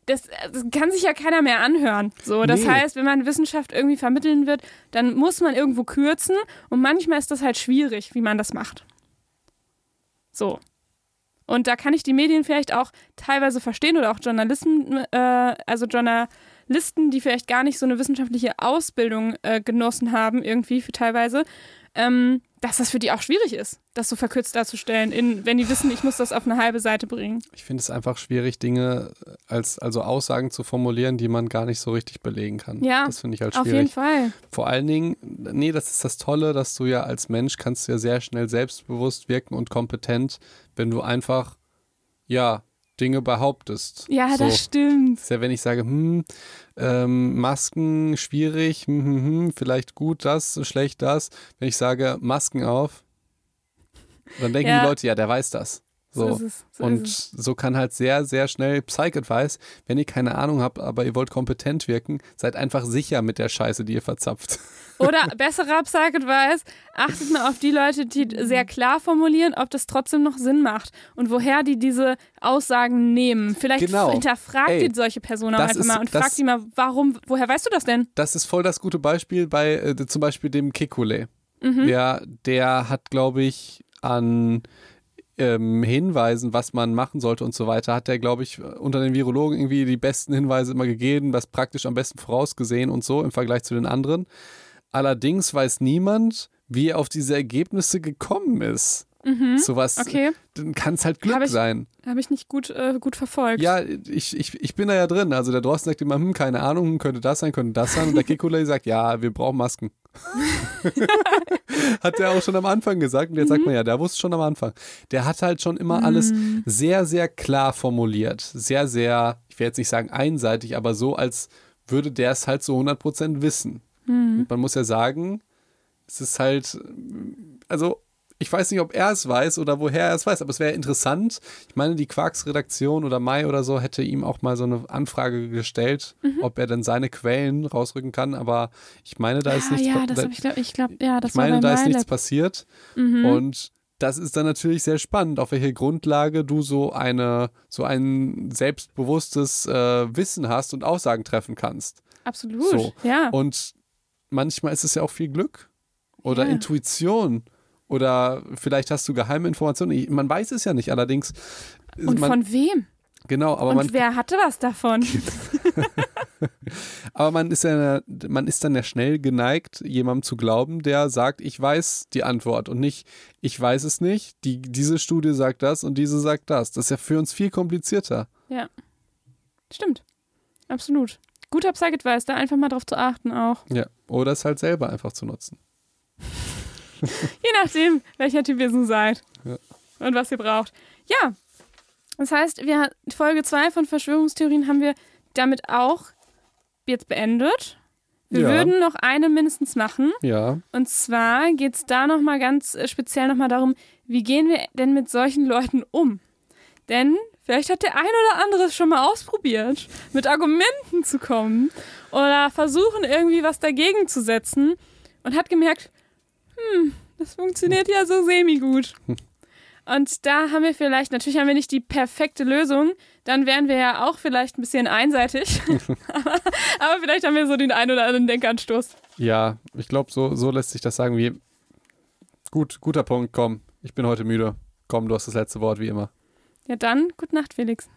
das, das kann sich ja keiner mehr anhören. So, das nee. heißt, wenn man Wissenschaft irgendwie vermitteln wird, dann muss man irgendwo kürzen und manchmal ist das halt schwierig, wie man das macht. So. Und da kann ich die Medien vielleicht auch teilweise verstehen oder auch Journalisten, äh, also Journalisten, Listen, die vielleicht gar nicht so eine wissenschaftliche Ausbildung äh, genossen haben, irgendwie für teilweise, ähm, dass das für die auch schwierig ist, das so verkürzt darzustellen, in, wenn die wissen, ich muss das auf eine halbe Seite bringen. Ich finde es einfach schwierig, Dinge als also Aussagen zu formulieren, die man gar nicht so richtig belegen kann. Ja, das finde ich halt schwierig. Auf jeden Fall. Vor allen Dingen, nee, das ist das Tolle, dass du ja als Mensch kannst ja sehr schnell selbstbewusst wirken und kompetent, wenn du einfach ja Dinge behauptest. Ja, so. das stimmt. Ist ja, wenn ich sage, hm, ähm, Masken schwierig, hm, hm, hm, vielleicht gut das, schlecht das. Wenn ich sage, Masken auf, dann denken ja. die Leute, ja, der weiß das. So. so, so und so kann halt sehr, sehr schnell Psych-Advice, wenn ihr keine Ahnung habt, aber ihr wollt kompetent wirken, seid einfach sicher mit der Scheiße, die ihr verzapft. Oder besserer Psych-Advice, achtet mal auf die Leute, die sehr klar formulieren, ob das trotzdem noch Sinn macht und woher die diese Aussagen nehmen. Vielleicht genau. hinterfragt Ey, ihr solche Personen auch einfach ist, mal und fragt die mal, warum, woher weißt du das denn? Das ist voll das gute Beispiel bei äh, zum Beispiel dem Kekule. Mhm. Der, der hat, glaube ich, an ähm, Hinweisen, was man machen sollte und so weiter, hat er, glaube ich, unter den Virologen irgendwie die besten Hinweise immer gegeben, was praktisch am besten vorausgesehen und so im Vergleich zu den anderen. Allerdings weiß niemand, wie er auf diese Ergebnisse gekommen ist. Mhm. Sowas, okay. dann kann es halt Glück hab ich, sein. Habe ich nicht gut, äh, gut verfolgt. Ja, ich, ich, ich bin da ja drin. Also der Drosten sagt immer, hm, keine Ahnung, hm, könnte das sein, könnte das sein. Und der Kekulé sagt, ja, wir brauchen Masken. hat er auch schon am Anfang gesagt. Und jetzt mhm. sagt man ja, der wusste schon am Anfang. Der hat halt schon immer mhm. alles sehr, sehr klar formuliert. Sehr, sehr, ich will jetzt nicht sagen einseitig, aber so, als würde der es halt so 100% wissen. Mhm. man muss ja sagen, es ist halt, also ich weiß nicht, ob er es weiß oder woher er es weiß, aber es wäre interessant. Ich meine, die Quarks-Redaktion oder Mai oder so hätte ihm auch mal so eine Anfrage gestellt, mhm. ob er denn seine Quellen rausrücken kann. Aber ich meine, da ist ah, nichts ja, das ich glaub, ich glaub, ja, das Ich meine, da ist nichts passiert. Mhm. Und das ist dann natürlich sehr spannend, auf welche Grundlage du so eine, so ein selbstbewusstes äh, Wissen hast und Aussagen treffen kannst. Absolut. So. Ja. Und manchmal ist es ja auch viel Glück oder ja. Intuition oder vielleicht hast du geheime Informationen. Man weiß es ja nicht. Allerdings. Und man, von wem? Genau, aber Und man. Wer hatte was davon? aber man ist ja, man ist dann ja schnell geneigt, jemandem zu glauben, der sagt, ich weiß die Antwort und nicht, ich weiß es nicht. Die, diese Studie sagt das und diese sagt das. Das ist ja für uns viel komplizierter. Ja. Stimmt. Absolut. Guter Psych-Advice, da einfach mal drauf zu achten auch. Ja. Oder es halt selber einfach zu nutzen. Je nachdem, welcher Typ ihr so seid. Ja. Und was ihr braucht. Ja. Das heißt, wir, Folge 2 von Verschwörungstheorien haben wir damit auch jetzt beendet. Wir ja. würden noch eine mindestens machen. Ja. Und zwar geht es da nochmal ganz äh, speziell nochmal darum, wie gehen wir denn mit solchen Leuten um? Denn vielleicht hat der ein oder andere es schon mal ausprobiert, mit Argumenten zu kommen oder versuchen irgendwie was dagegen zu setzen und hat gemerkt, hm, das funktioniert ja so semi-gut. Und da haben wir vielleicht, natürlich haben wir nicht die perfekte Lösung, dann wären wir ja auch vielleicht ein bisschen einseitig. aber, aber, vielleicht haben wir so den einen oder anderen Denkanstoß. Ja, ich glaube, so, so lässt sich das sagen wie, gut, guter Punkt, komm, ich bin heute müde. Komm, du hast das letzte Wort, wie immer. Ja, dann, gute Nacht, Felix.